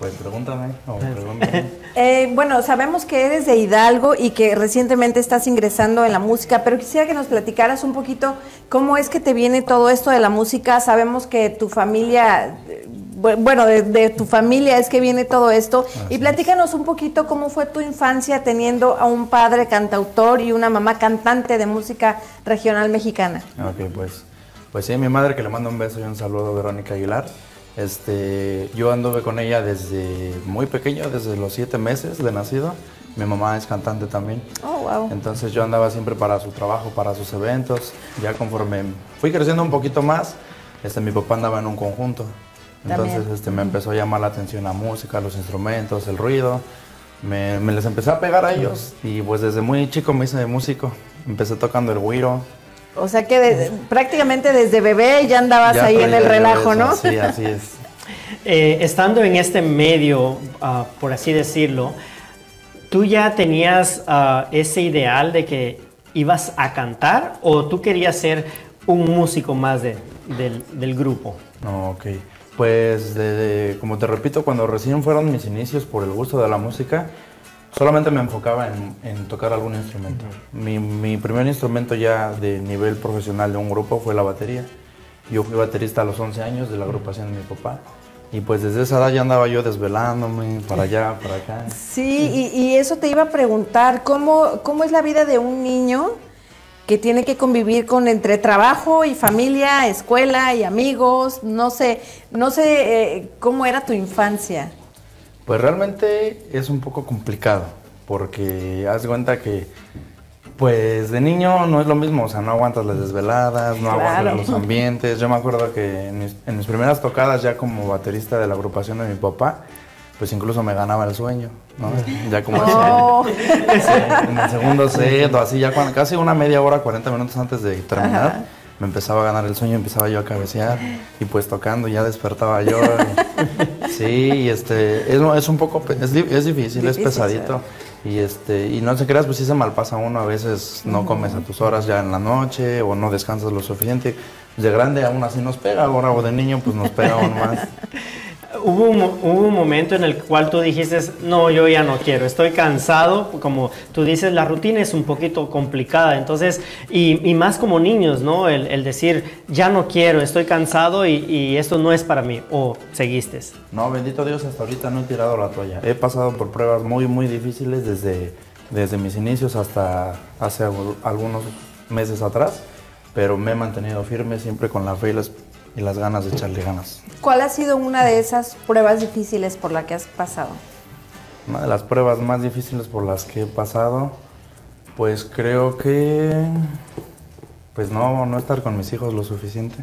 Pues pregúntame, o pregúntame. (laughs) Eh, bueno, sabemos que eres de Hidalgo y que recientemente estás ingresando en la música, pero quisiera que nos platicaras un poquito cómo es que te viene todo esto de la música. Sabemos que tu familia, eh, bu- bueno, de, de tu familia es que viene todo esto. y platícanos un poquito cómo fue tu infancia teniendo a un padre cantautor y una mamá cantante de música regional mexicana. ok, pues, pues sí, mi madre que le mando un beso y un saludo, Verónica Aguilar. Este, yo anduve con ella desde muy pequeño, desde los siete meses de nacido. Mi mamá es cantante también. Oh, wow. Entonces yo andaba siempre para su trabajo, para sus eventos. Ya conforme fui creciendo un poquito más, este, mi papá andaba en un conjunto. Entonces También. este, me empezó a llamar la atención la música, los instrumentos, el ruido. Me, me les empecé a pegar a ellos y pues desde muy chico me hice de músico. Empecé tocando el güiro. O sea que de- prácticamente desde bebé ya andabas Ya ahí en el relajo, eso, ¿no? Sí, así es. (laughs) Eh, estando en este medio, ah, por así decirlo, ¿tú ya tenías ah, ese ideal de que ibas a cantar o tú querías ser un músico más de- del, del grupo? No, ok. Pues, de- de- como te repito, cuando recién fueron mis inicios por el gusto de la música, solamente me enfocaba en, en tocar algún instrumento. mi, mi primer instrumento ya de nivel profesional de un grupo fue la batería. Yo fui baterista a los 11 años de la agrupación de mi papá. Y pues desde esa edad ya andaba yo desvelándome para allá, para acá. Sí, y, y eso te iba a preguntar, ¿cómo, ¿cómo es la vida de un niño que tiene que convivir con entre trabajo y familia, escuela y amigos? No sé, no sé eh, cómo era tu infancia. Pues realmente es un poco complicado, porque haz cuenta que, pues de niño no es lo mismo, o sea, no aguantas las desveladas, no Claro. aguantas los ambientes. Yo me acuerdo que en mis, en mis primeras tocadas ya como baterista de la agrupación de mi papá, pues incluso me ganaba el sueño, ¿no? Ya como Oh. en el segundo set o así, ya cuando, casi una media hora, 40 minutos antes de terminar, me empezaba a ganar el sueño, empezaba yo a cabecear y pues tocando ya despertaba yo. y- (laughs) sí, y este, es, es un poco, es, es difícil, es pesadito. Y este, y no se creas, pues sí se malpasa uno, a veces no comes a tus horas ya en la noche o no descansas lo suficiente. De grande aún así nos pega, ahora o de niño pues nos pega aún más. (laughs) Hubo un, hubo un momento en el cual tú dijiste, no, yo ya no quiero, estoy cansado, como tú dices, la rutina es un poquito complicada, entonces, y, y más como niños, ¿no? El, el decir, ya no quiero, estoy cansado y, y esto no es para mí, o seguiste. No, bendito Dios, hasta ahorita no he tirado la toalla. He pasado por pruebas muy, muy difíciles desde, desde mis inicios hasta hace algu- algunos meses atrás, pero me he mantenido firme siempre con la fe y las, y las ganas de echarle ganas. ¿Cuál ha sido una de esas pruebas difíciles por la que has pasado? Una de las pruebas más difíciles por las que he pasado, Pues creo que. Pues no, no estar con mis hijos lo suficiente.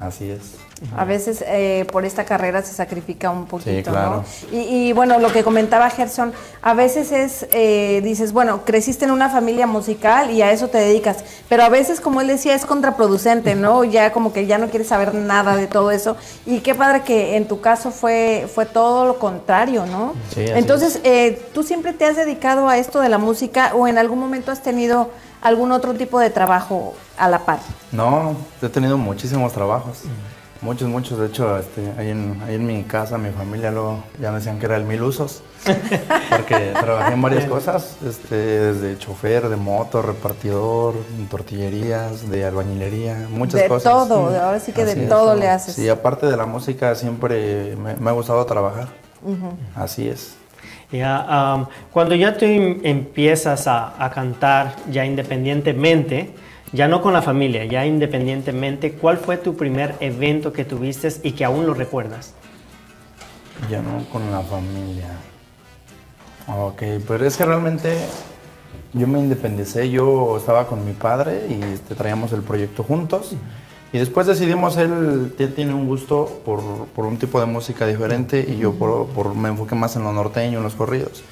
Así es. A veces eh, por esta carrera se sacrifica un poquito, claro. ¿no? Y, y, bueno, lo que comentaba Gerson, a veces es, eh, dices, bueno, creciste en una familia musical y a eso te dedicas, pero a veces, como él decía, es contraproducente, ¿no? Ya como que ya no quieres saber nada de todo eso. Y qué padre que en tu caso fue, fue todo lo contrario, ¿no? Sí, Entonces, eh, ¿tú siempre te has dedicado a esto de la música o en algún momento has tenido algún otro tipo de trabajo a la par? No, he tenido muchísimos trabajos. Muchos, muchos. De hecho, este, ahí, en, ahí en mi casa, mi familia luego ya me decían que era el mil usos. (laughs) Porque trabajé en varias cosas, este, desde chofer, de moto, repartidor, en tortillerías, de albañilería, muchas de cosas. todo, ahora sí que Así de todo le haces. Sí, aparte de la música, siempre me, me ha gustado trabajar. Así es. Ya, am, cuando ya tú em- empiezas a, cantar ya independientemente, ya no con la familia, ya independientemente, ¿cuál fue tu primer evento que tuviste y que aún lo recuerdas? Ya no con la familia. Ok, pero es que realmente yo me independicé, yo estaba con mi padre y este, traíamos el proyecto juntos. Y después decidimos, él, él tiene un gusto por, por un tipo de música diferente y yo por, por- me enfoqué más en lo norteño, en los corridos.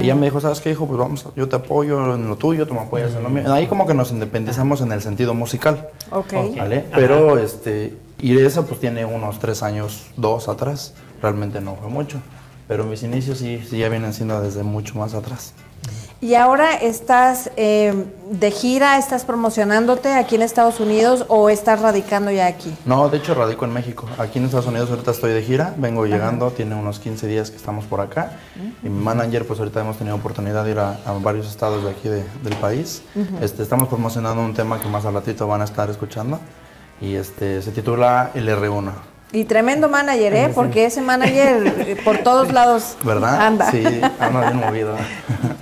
Y ella me dijo, ¿sabes qué, hijo? Pues vamos, yo te apoyo en lo tuyo, tú me apoyas en lo mío. Ahí como que nos independizamos en el sentido musical. Ok. ¿Vale? Pero este, y esa pues tiene unos tres años, dos atrás. Realmente no fue mucho. Pero mis inicios sí, sí ya vienen siendo desde mucho más atrás. Y ahora estás eh, de gira, estás promocionándote aquí en Estados Unidos o estás radicando ya aquí. No, de hecho radico en México. Aquí en Estados Unidos ahorita estoy de gira, vengo llegando, tiene unos 15 días que estamos por acá. Y mi manager, pues ahorita hemos tenido oportunidad de ir a, a varios estados de aquí de- del país. este, estamos promocionando un tema que más al ratito van a estar escuchando. Y este, se titula El R1. Y tremendo manager, ¿eh? Porque ese manager eh, por todos lados ¿Verdad? anda. Sí, anda bien movido.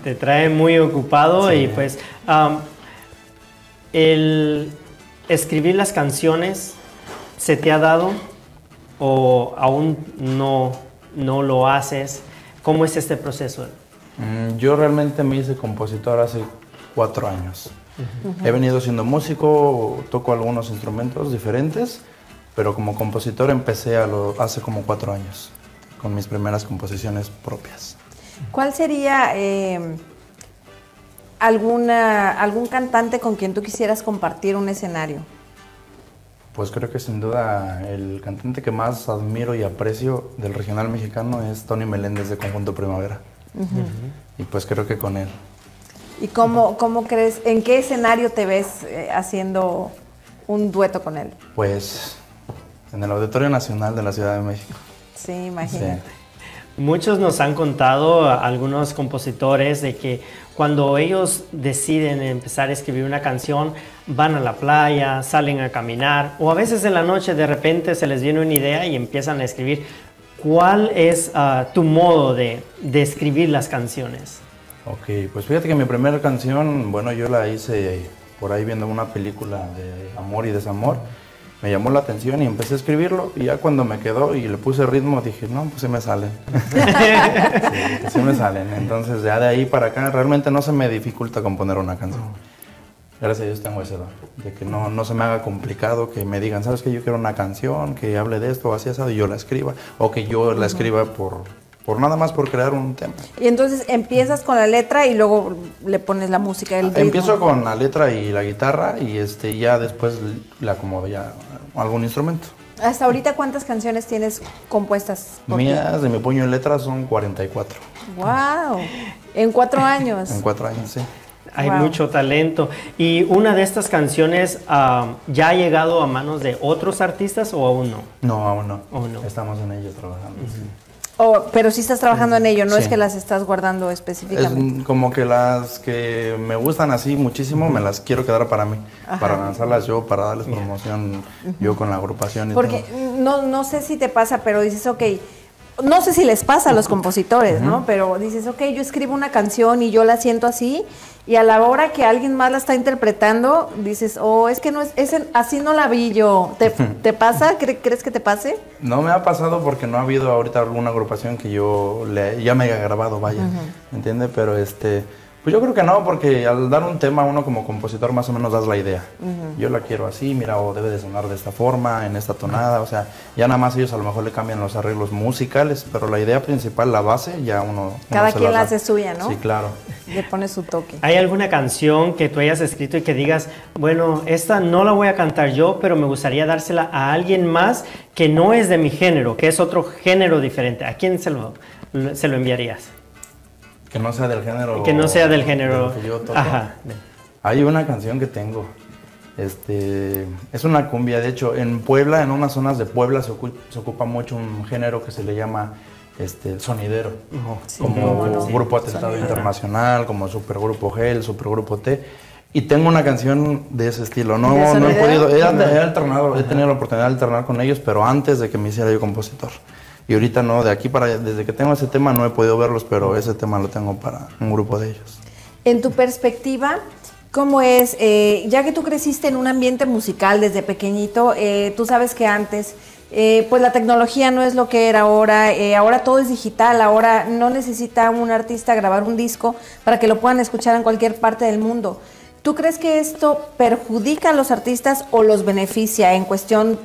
Te trae muy ocupado y pues el escribir las canciones se te ha dado o aún no, no lo haces. ¿Cómo es este proceso? Mm, Yo realmente me hice compositor hace cuatro años. He venido siendo músico, toco algunos instrumentos diferentes, pero como compositor empecé a lo- hace como cuatro años, con mis primeras composiciones propias. ¿Cuál sería eh, alguna, algún cantante con quien tú quisieras compartir un escenario? Pues creo que sin duda el cantante que más admiro y aprecio del regional mexicano es Tony Meléndez de Conjunto Primavera. Y pues creo que con él. ¿Y cómo, cómo crees, en qué escenario te ves eh, haciendo un dueto con él? Pues en el Auditorio Nacional de la Ciudad de México. Sí, imagínate. Muchos nos han contado, algunos compositores, de que cuando ellos deciden empezar a escribir una canción, van a la playa, salen a caminar, o a veces en la noche de repente se les viene una idea y empiezan a escribir. ¿Cuál es ah, tu modo de, de escribir las canciones? Ok, pues fíjate que mi primera canción, bueno, yo la hice por ahí viendo una película de amor y desamor. Me llamó la atención y empecé a escribirlo. Y ya cuando me quedó y le puse ritmo, dije, no, pues sí me salen. (laughs) sí me salen. Entonces, ya de ahí para acá, realmente no se me dificulta componer una canción. Gracias a Dios tengo ese don. De que no, no se me haga complicado que me digan, ¿sabes que Yo quiero una canción que hable de esto o así asado y yo la escriba. O que yo la escriba por, por nada más por crear un tema. Y entonces empiezas con la letra y luego le pones la música, el ritmo. Empiezo con la letra y la guitarra y este ya después le acomodo ya algún instrumento. Hasta ahorita, ¿cuántas canciones tienes compuestas? Mías de mi puño en letra son 44 ¡Wow! En cuatro años. en cuatro años, sí. Hay Wow. mucho talento. ¿Y una de estas canciones ah, ya ha llegado a manos de otros artistas o aún no? No, aún no. Aún no. Estamos en ello trabajando. sí. Oh, pero sí estás trabajando en ello, no es que las estás guardando Es específicamente. mm, como que las que me gustan así muchísimo me las quiero quedar para mí, para lanzarlas yo, para darles promoción yo con la agrupación. Y Porque todo. no, no sé si te pasa, pero dices, ok, no sé si les pasa a los compositores, ¿no? Pero dices, ok, yo escribo una canción y yo la siento así, y a la hora que alguien más la está interpretando, dices, oh, es que no es, ese- así no la vi yo. ¿Te, te pasa? ¿Cre- ¿Crees que te pase? No me ha pasado porque no ha habido ahorita alguna agrupación que yo le, ya me haya grabado, vaya, ¿entiende? Pero este, Pues yo creo que no, porque al dar un tema uno como compositor más o menos das la idea. Yo la quiero así, mira, o debe de sonar de esta forma, en esta tonada, o sea, ya nada más ellos a lo mejor le cambian los arreglos musicales, pero la idea principal, la base, ya uno... uno Cada se quien la hace suya, ¿no? Sí, claro. Le pone su toque. ¿Hay alguna canción que tú hayas escrito y que digas, bueno, esta no la voy a cantar yo, pero me gustaría dársela a alguien más que no es de mi género, que es otro género diferente? ¿A quién se lo, se lo enviarías? Que no sea del género... Que no sea del de género. lo que yo toco. Ajá. Hay una canción que tengo. Este, es una cumbia. De hecho, en Puebla, en unas zonas de Puebla, se, ocu- se ocupa mucho un género que se le llama este, sonidero. como cómo no. Grupo Atestado Internacional, como Supergrupo G, el Supergrupo T. Y tengo una canción de ese estilo. No, ¿De no he sonidero? podido, he, he alternado, he tenido la oportunidad de alternar con ellos, pero antes de que me hiciera yo compositor. Y ahorita no, de aquí para allá, desde que tengo ese tema no he podido verlos, pero ese tema lo tengo para un grupo de ellos. En tu perspectiva, ¿cómo es? eh, ya que tú creciste en un ambiente musical desde pequeñito, eh, tú sabes que antes, eh, pues la tecnología no es lo que era ahora, ahora todo es digital, ahora no necesita un artista grabar un disco para que lo puedan escuchar en cualquier parte del mundo. ¿Tú crees que esto perjudica a los artistas o los beneficia en cuestión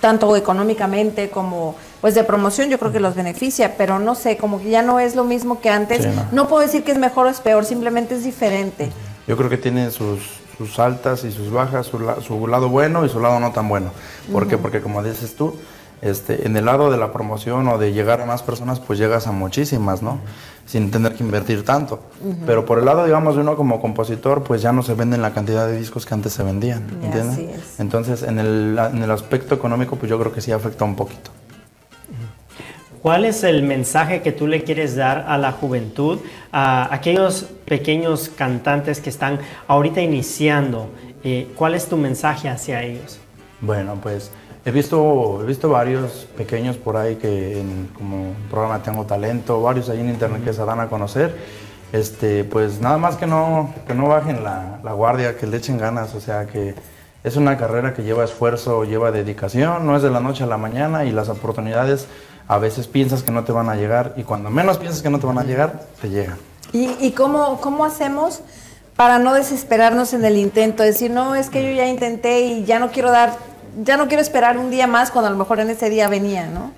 tanto económicamente como pues de promoción yo creo que los beneficia, pero no sé, como que ya no es lo mismo que antes. Sí, no. no. puedo decir que es mejor o es peor, simplemente es diferente. Yo creo que tiene sus, sus altas y sus bajas, su, la- su lado bueno y su lado no tan bueno. ¿Por qué? Porque como dices tú, este, en el lado de la promoción o de llegar a más personas, pues llegas a muchísimas, ¿no? Sin tener que invertir tanto. Pero por el lado, digamos, de uno como compositor, pues ya no se venden la cantidad de discos que antes se vendían, ¿entiendes? así es. Entonces, en el, en el aspecto económico, pues yo creo que sí afecta un poquito. ¿Cuál es el mensaje que tú le quieres dar a la juventud, a aquellos pequeños cantantes que están ahorita iniciando? Eh, ¿Cuál es tu mensaje hacia ellos? Bueno, pues he visto, he visto varios pequeños por ahí que en como programa Tengo Talento, varios ahí en internet que se dan a conocer. Este, pues nada más que no, que no bajen la, la guardia, que le echen ganas, o sea que es una carrera que lleva esfuerzo, lleva dedicación, no es de la noche a la mañana y las oportunidades a veces piensas que no te van a llegar y cuando menos piensas que no te van a llegar, te llegan. ¿Y, y cómo, cómo hacemos para no desesperarnos en el intento? Decir, no, es que yo ya intenté y ya no quiero dar, ya no quiero esperar un día más cuando a lo mejor en ese día venía, ¿no?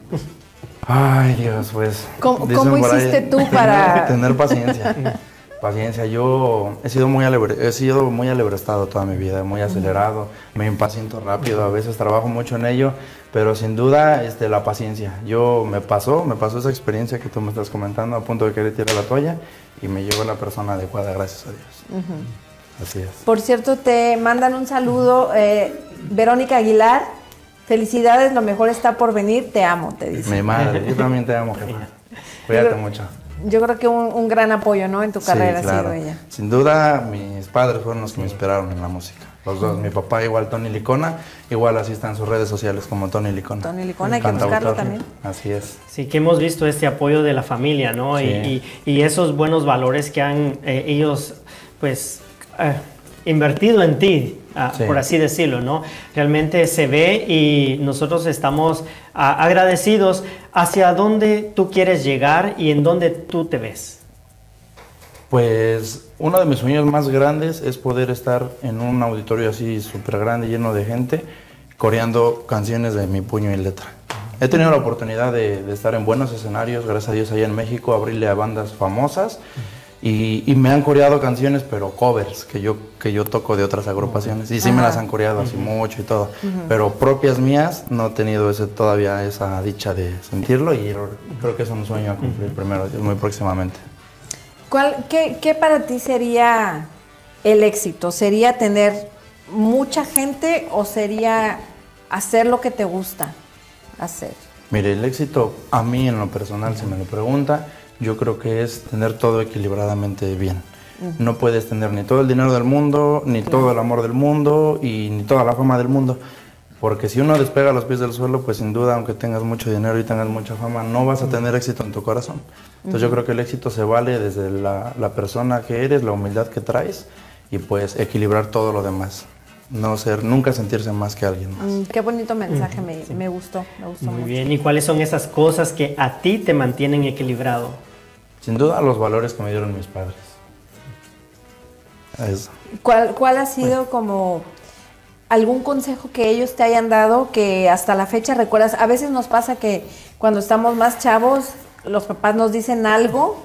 Ay, Dios, pues. ¿Cómo- ahí, hiciste tú (laughs) para- (laughs) Tener paciencia. paciencia. Yo he sido muy alebre- he sido muy alebrestado toda mi vida, muy acelerado. Me impaciento rápido, a veces trabajo mucho en ello, pero sin duda este, la paciencia. Yo me pasó, me pasó esa experiencia que tú me estás comentando, a punto de querer tirar la toalla, y me llegó la persona adecuada, gracias a Dios. Así es. Por cierto, te mandan un saludo, eh, Verónica Aguilar. Felicidades, lo mejor está por venir, te amo, te dice. Mi madre, yo también te amo, jefa. (laughs) Cuídate mucho. Yo creo que un, un gran apoyo, ¿no? En tu carrera Sí, ha sido ella. Sin duda, mis padres fueron los que me inspiraron en la música. Los dos. Mi papá igual Tony Licona, igual así está en sus redes sociales como Tony Licona. Tony Licona, hay que buscarlo también. Así es. Sí, que hemos visto este apoyo de la familia, ¿no? Y- Sí. Y, y esos buenos valores que han eh, ellos, pues, eh, invertido en ti, ah, Sí. por así decirlo, ¿no? Realmente se ve y nosotros estamos ah, agradecidos hacia dónde tú quieres llegar y en dónde tú te ves. Pues uno de mis sueños más grandes es poder estar en un auditorio así súper grande, lleno de gente, coreando canciones de mi puño y letra. He tenido la oportunidad de, de estar en buenos escenarios, gracias a Dios, allá en México, abrirle a bandas famosas y, y me han coreado canciones, pero covers, que yo, que yo toco de otras agrupaciones. Y sí me las han coreado así mucho y todo, pero propias mías no he tenido ese, todavía esa dicha de sentirlo y creo que es un sueño a cumplir primero, muy próximamente. ¿Cuál, qué, qué para ti sería el éxito? ¿Sería tener mucha gente o sería hacer lo que te gusta hacer? Mire, el éxito a mí en lo personal, si me lo pregunta, yo creo que es tener todo equilibradamente bien. No puedes tener ni todo el dinero del mundo, ni todo el amor del mundo y ni toda la fama del mundo. Porque si uno despega los pies del suelo, pues sin duda, aunque tengas mucho dinero y tengas mucha fama, no vas a tener éxito en tu corazón. Entonces yo creo que el éxito se vale desde la, la persona que eres, la humildad que traes y pues equilibrar todo lo demás. No ser, nunca sentirse más que alguien más. Mm, qué bonito mensaje, me, me gustó, me gustó Muy mucho. bien, ¿y cuáles son esas cosas que a ti te mantienen equilibrado? Sin duda los valores que me dieron mis padres. Eso. ¿Cuál, cuál ha sido como algún consejo que ellos te hayan dado que hasta la fecha recuerdas? A veces nos pasa que cuando estamos más chavos, los papás nos dicen algo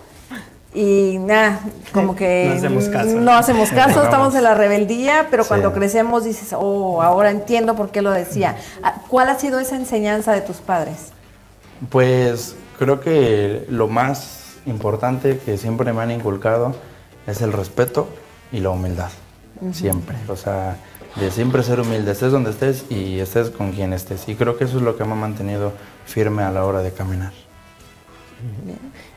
y nada, como que No hacemos caso. no hacemos caso, estamos en la rebeldía, pero Sí. cuando crecemos dices, oh, ahora entiendo por qué lo decía. Ah, ¿Cuál ha sido esa enseñanza de tus padres? Pues creo que lo más importante que siempre me han inculcado es el respeto y la humildad. Siempre. O sea, de siempre ser humilde, estés donde estés y estés con quien estés. Y creo que eso es lo que me ha mantenido firme a la hora de caminar.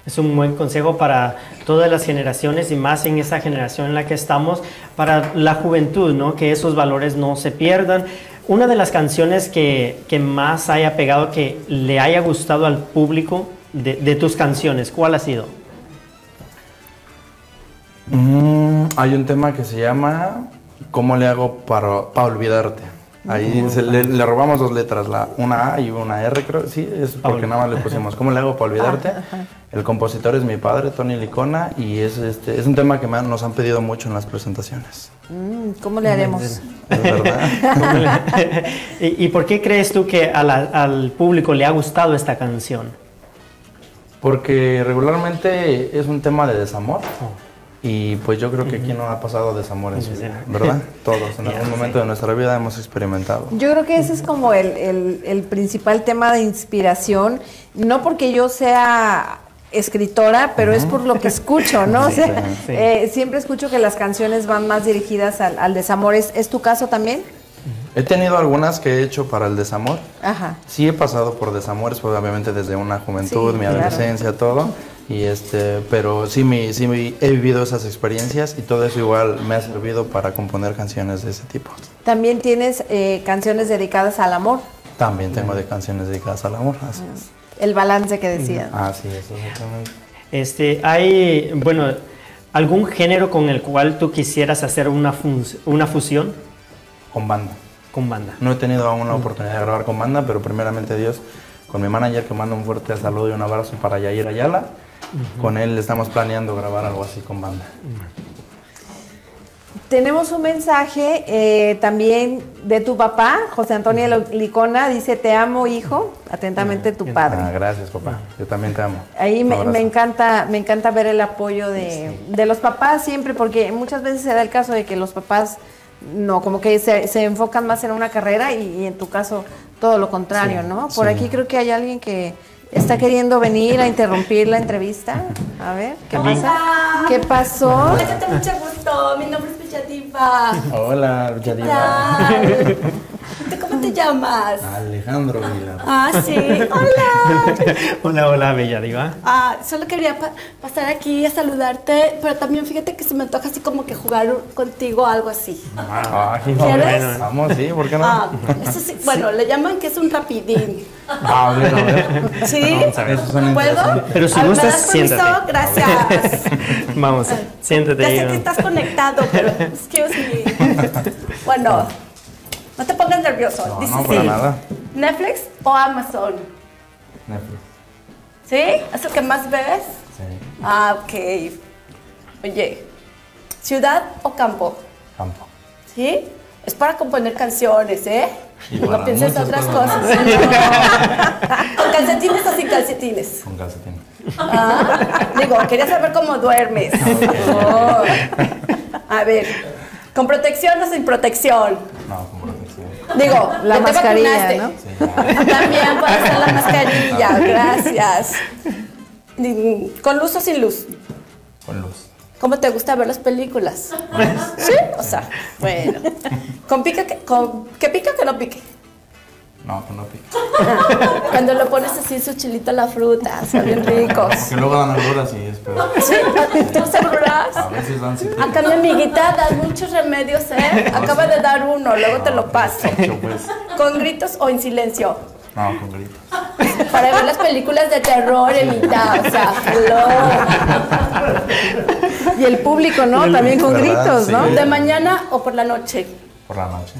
Es un buen consejo para todas las generaciones y más en esta generación en la que estamos, para la juventud, ¿no? Que esos valores no se pierdan. Una de las canciones que, que más haya pegado, que le haya gustado al público de, de tus canciones, ¿cuál ha sido? Mm, hay un tema que se llama ¿Cómo le hago para, para olvidarte? Ahí se- le, le robamos dos letras, la, una A y una R, creo. Sí, es porque nada más le pusimos ¿Cómo le hago para olvidarte? (laughs) El compositor es mi padre, Tony Licona, y es, este, es un tema que me han- nos han pedido mucho en las presentaciones. Mm, ¿Cómo le haremos? Es verdad. (laughs) (laughs) ¿Y, y por qué crees tú que a la- al público le ha gustado esta canción? Porque regularmente es un tema de desamor. Y pues yo creo que aquí no ha pasado desamor en su vida, ¿verdad? (laughs) Todos, en algún momento de nuestra vida hemos experimentado. Yo creo que ese es como el, el- el principal tema de inspiración, no porque yo sea escritora, pero es por lo que escucho, ¿no? (laughs) O sea, Sí, sí. eh, siempre escucho que las canciones van más dirigidas al, al desamor. ¿Es, es tu caso también? He tenido algunas que he hecho para el desamor. Aja. Sí he pasado por desamores, pues, obviamente desde una juventud, Sí, mi claro. adolescencia, todo. Y este, pero sí, me, sí me- he vivido esas experiencias y todo eso igual me ha servido para componer canciones de ese tipo. También tienes eh, canciones dedicadas al amor, También tengo de canciones dedicadas al amor, así es. el balance que decían. Ah, sí, eso exactamente. Este, hay, bueno, algún género con el cual tú quisieras hacer una, una fusión Con banda. con banda. No he tenido aún la oportunidad de grabar con banda, pero primeramente Dios, con mi manager que manda un fuerte saludo y un abrazo para Yair Ayala. Con él estamos planeando grabar algo así con banda. Tenemos un mensaje eh, también de tu papá, José Antonio Licona, dice, te amo hijo, atentamente tu padre. Ah, gracias, papá. Yo también te amo. Ahí me, encanta, me encanta ver el apoyo de, de los papás siempre, porque muchas veces se da el caso de que los papás no, como que se, se enfocan más en una carrera y, y en tu caso todo lo contrario, ¿no? Por sí. aquí creo que hay alguien que está queriendo venir a interrumpir la entrevista. A ver, ¿qué pasa? ¿Qué pasó? Hola. Mucho gusto. Mi nombre es Belladiva. Hola. ¿Tú ¿Cómo te llamas? Alejandro Vilar. Ah, sí. Hola. (laughs) Hola, hola, Bella Diva. Ah, solo quería pa- pasar aquí a saludarte, pero también fíjate que se me antoja así como que jugar contigo algo así. Ah, ¿Quieres? Vamos, sí, ¿por qué no? Ah, eso sí, bueno, le llaman que es un rapidín. Ah, a ver, a ver. ¿Sí? Vamos a ver. ¿Puedo? Pero si Ah, ¿me gustas, siéntate. Gracias. (laughs) Vamos, siéntate Ya ahí. sé que estás conectado, pero (laughs) excuse me. Bueno, no te pongas nervioso. No, Dice no, sí. para nada. ¿Netflix o Amazon? Netflix. ¿Sí? ¿Es el que más ves? Sí, Ah, ok. Oye, ¿ciudad o campo? campo. ¿Sí? Es para componer canciones, ¿eh? Y no pienses otras cosas. (laughs) ¿Con calcetines o sin calcetines? Con calcetín. Ah, digo, quería saber cómo duermes. Oh. A ver, ¿con protección o sin protección? No, con protección. Digo, La ¿ya te mascarilla? ¿no? Sí. También puede ser la mascarilla, gracias. ¿Con luz o sin luz? Con luz. ¿Cómo te gusta ver las películas? ¿Sí? O sea, bueno. ¿Con pica que, con, que pica que no pique? No, con no pica. (laughs) Cuando lo pones así en su chilito a la fruta, son bien ricos. Que luego dan agruras y es peor. ¿Sí? ¿Tú seguras? A veces dan sí. Acá mi amiguita da muchos remedios, ¿eh? (laughs) Acaba de dar uno, luego te lo paso. (laughs) Pues. ¿Con gritos o en silencio? No, con gritos. Para ver las películas de terror, Emita, o sea, hello. Y el público, ¿no? También con ¿Verdad? gritos, ¿no? Sí. ¿De mañana o por la noche? Por la noche.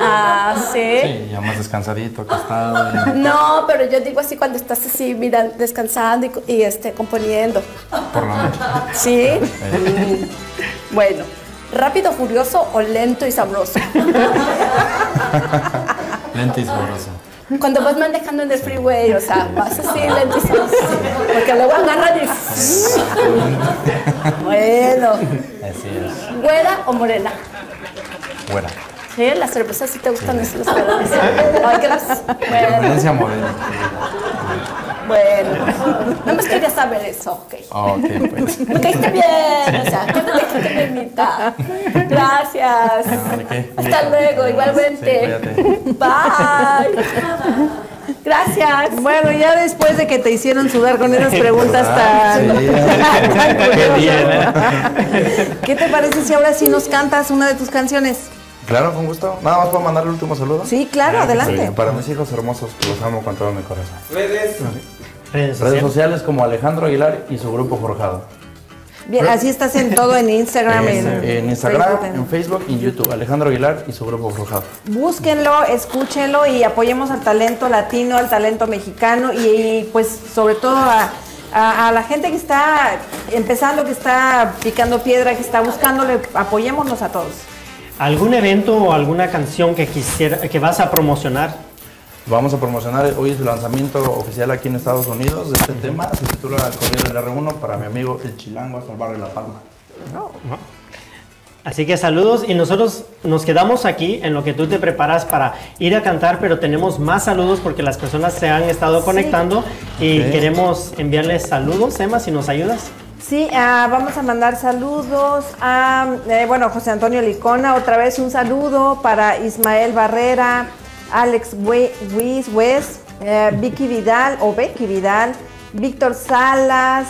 Ah, (laughs) ¿sí? Sí, ya más descansadito, acostado. No, pero yo digo así cuando estás así, mira, descansando y, y, este, componiendo. Por la noche. ¿Sí? (laughs) Bueno, ¿Rápido, furioso o lento y sabroso? (laughs) Lento y sabroso. Cuando vas manejando en el freeway, o sea, vas así lento y sabroso. Porque luego agarran y... Bueno, Así es. ¿güera o morena? Fuera. Sí, las cervezas sí te gustan esas (laughs) las güeras. Ay, gracias. Bueno, Preferencia morena. bueno. Nada más quería saber eso, ok. Ok, pues. (laughs) Me caíste bien, o sea, que no te mitad. Gracias. ¿De qué? Hasta luego, igualmente. Sí. Bye. Gracias. Bueno, ya después de que te hicieron sudar con esas preguntas tan... Sí, (laughs) tan qué bien, ¿eh? ¿Qué te parece si ahora sí nos cantas una de tus canciones? Claro, con gusto. Nada más puedo mandar el último saludo. Sí, claro, adelante. Para mis hijos hermosos, que los amo con todo mi corazón. Redes. Redes Redes sociales. sociales como Alejandro Aguilar y su grupo Forjado. Bien, así estás en todo, en Instagram, en, En, en Instagram, Facebook, en- en Facebook y en YouTube. Alejandro Aguilar y su grupo Forjado. Búsquenlo, escúchenlo y apoyemos al talento latino, al talento mexicano y, y, pues sobre todo a, a- a la gente que está empezando, que está picando piedra, que está buscándole, apoyémonos a todos. ¿Algún evento o alguna canción que quisiera que vas a promocionar? Vamos a promocionar, hoy es el lanzamiento oficial aquí en Estados Unidos de este tema. Se titula El Corrido del R1 para mi amigo El Chilango hasta el barrio La Palma. Así que saludos y nosotros nos quedamos aquí en lo que tú te preparas para ir a cantar, pero tenemos más saludos porque las personas se han estado conectando y Ok. queremos enviarles saludos. Emma, si nos ayudas. Sí, ah, vamos a mandar saludos a, eh, bueno, José Antonio Licona, otra vez un saludo para Ismael Barrera, Alex Wies West, eh, Vicky Vidal o Becky Vidal, Víctor Salas,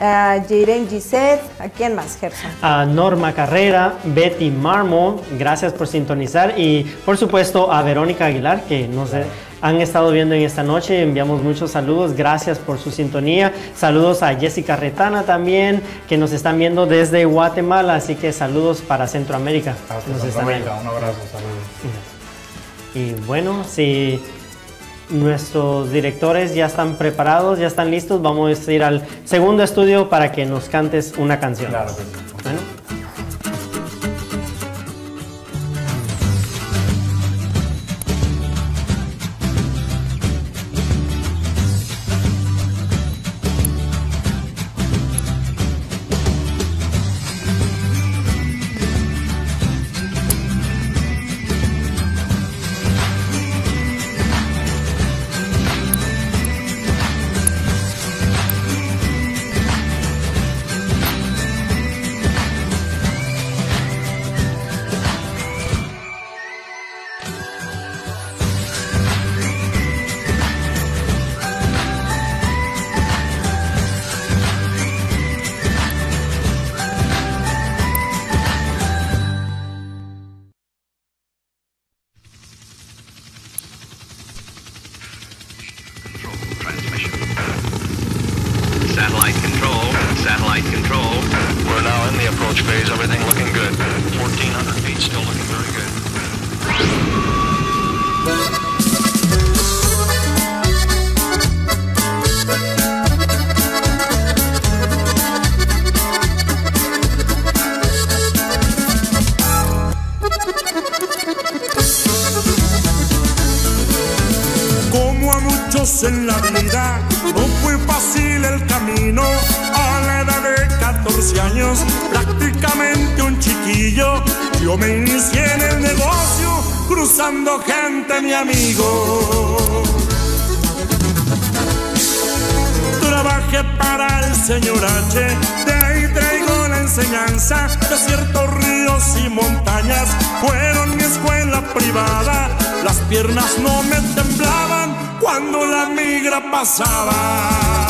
uh, Jiren Gisette, ¿a quién más, Gerson? a Norma Carrera, Betty Marmo, gracias por sintonizar y por supuesto a Verónica Aguilar que nos eh, han estado viendo en esta noche, enviamos muchos saludos, gracias por su sintonía, saludos a Jessica Retana también que nos están viendo desde Guatemala, así que saludos para Centroamérica. Hasta Nos Centroamérica. Un abrazo, saludos. Y bueno, si nuestros directores ya están preparados, ya están listos, vamos a ir al segundo estudio para que nos cantes una canción. Claro que sí. Bueno. Camino. A la edad de 14 años, prácticamente un chiquillo, yo me inicié en el negocio, cruzando gente, mi amigo. Trabajé para el señor H, de ahí traigo la enseñanza. Desiertos, ríos y montañas fueron mi escuela privada. Las piernas no me temblaban cuando la migra pasaba.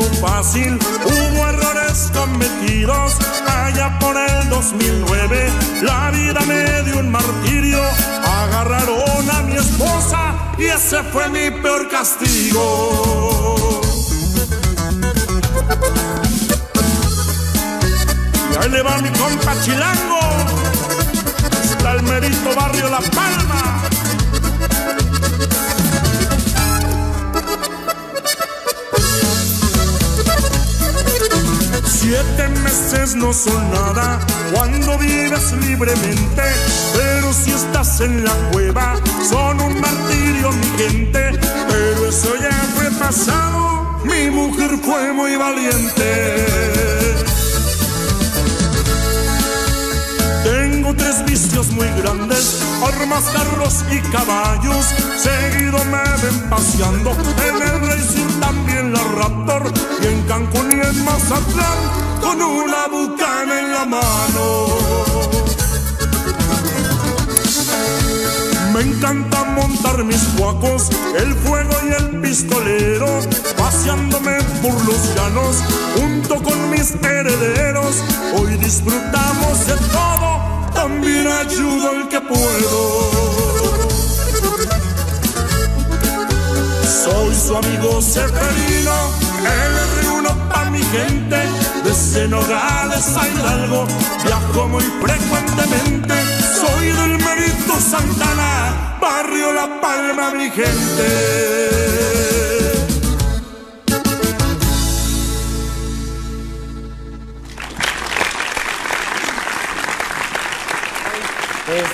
Fácil, hubo errores cometidos. Allá por el 2009, la vida me dio un martirio. Agarraron a mi esposa y ese fue mi peor castigo. Y ahí le va mi compa Chilango, está el merito barrio La Palma. Siete meses no son nada cuando vives libremente, pero si estás en la cueva son un martirio mi gente, pero eso ya fue pasado, mi mujer fue muy valiente. Tengo tres vicios muy grandes, armas, carros y caballos. Seguido me ven paseando en el racing también la Raptor y en Cancún y en Mazatlán con una bucana en la mano. Me encanta montar mis guacos, el fuego y el pistolero, paseándome por los llanos junto con mis herederos. Hoy disfrutamos de todo, también ayudo el que puedo. Su amigo Seferino, el reúno pa' mi gente, desde Nogales a Hidalgo, viajo muy frecuentemente. Soy del Merito Santana, barrio La Palma, mi gente.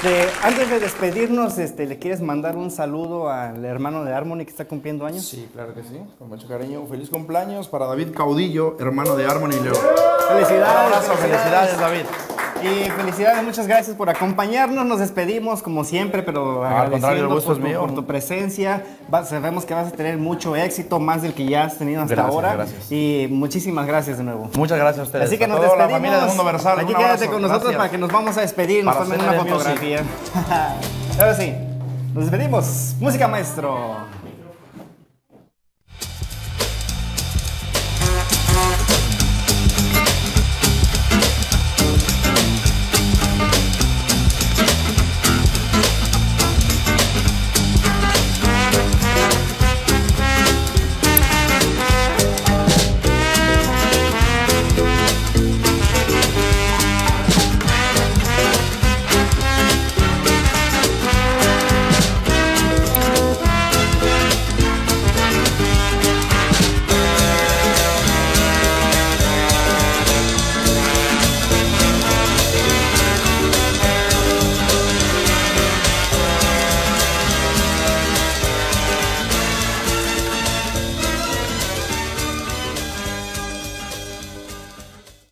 Este, antes de despedirnos, este, ¿le quieres mandar un saludo al hermano de Harmony que está cumpliendo años? Sí, claro que sí, con mucho cariño. Feliz cumpleaños para David Caudillo, hermano de Harmony y Leo. Felicidades, Un abrazo, felicidades, David. Y felicidades, muchas gracias por acompañarnos. Nos despedimos como siempre, pero al contrario, el agradeciendo gusto por, es tu- mío. por tu presencia. Va- sabemos que vas a tener mucho éxito, más del que ya has tenido hasta Gracias, ahora. gracias. Y muchísimas gracias de nuevo. Muchas gracias a ustedes. Así que A nos toda despedimos. la familia de Mundo Versal. Aquí quédate con nosotros Gracias. para que nos vamos a despedir, nos tomen una el fotografía. Ahora sí, nos despedimos. Música maestro.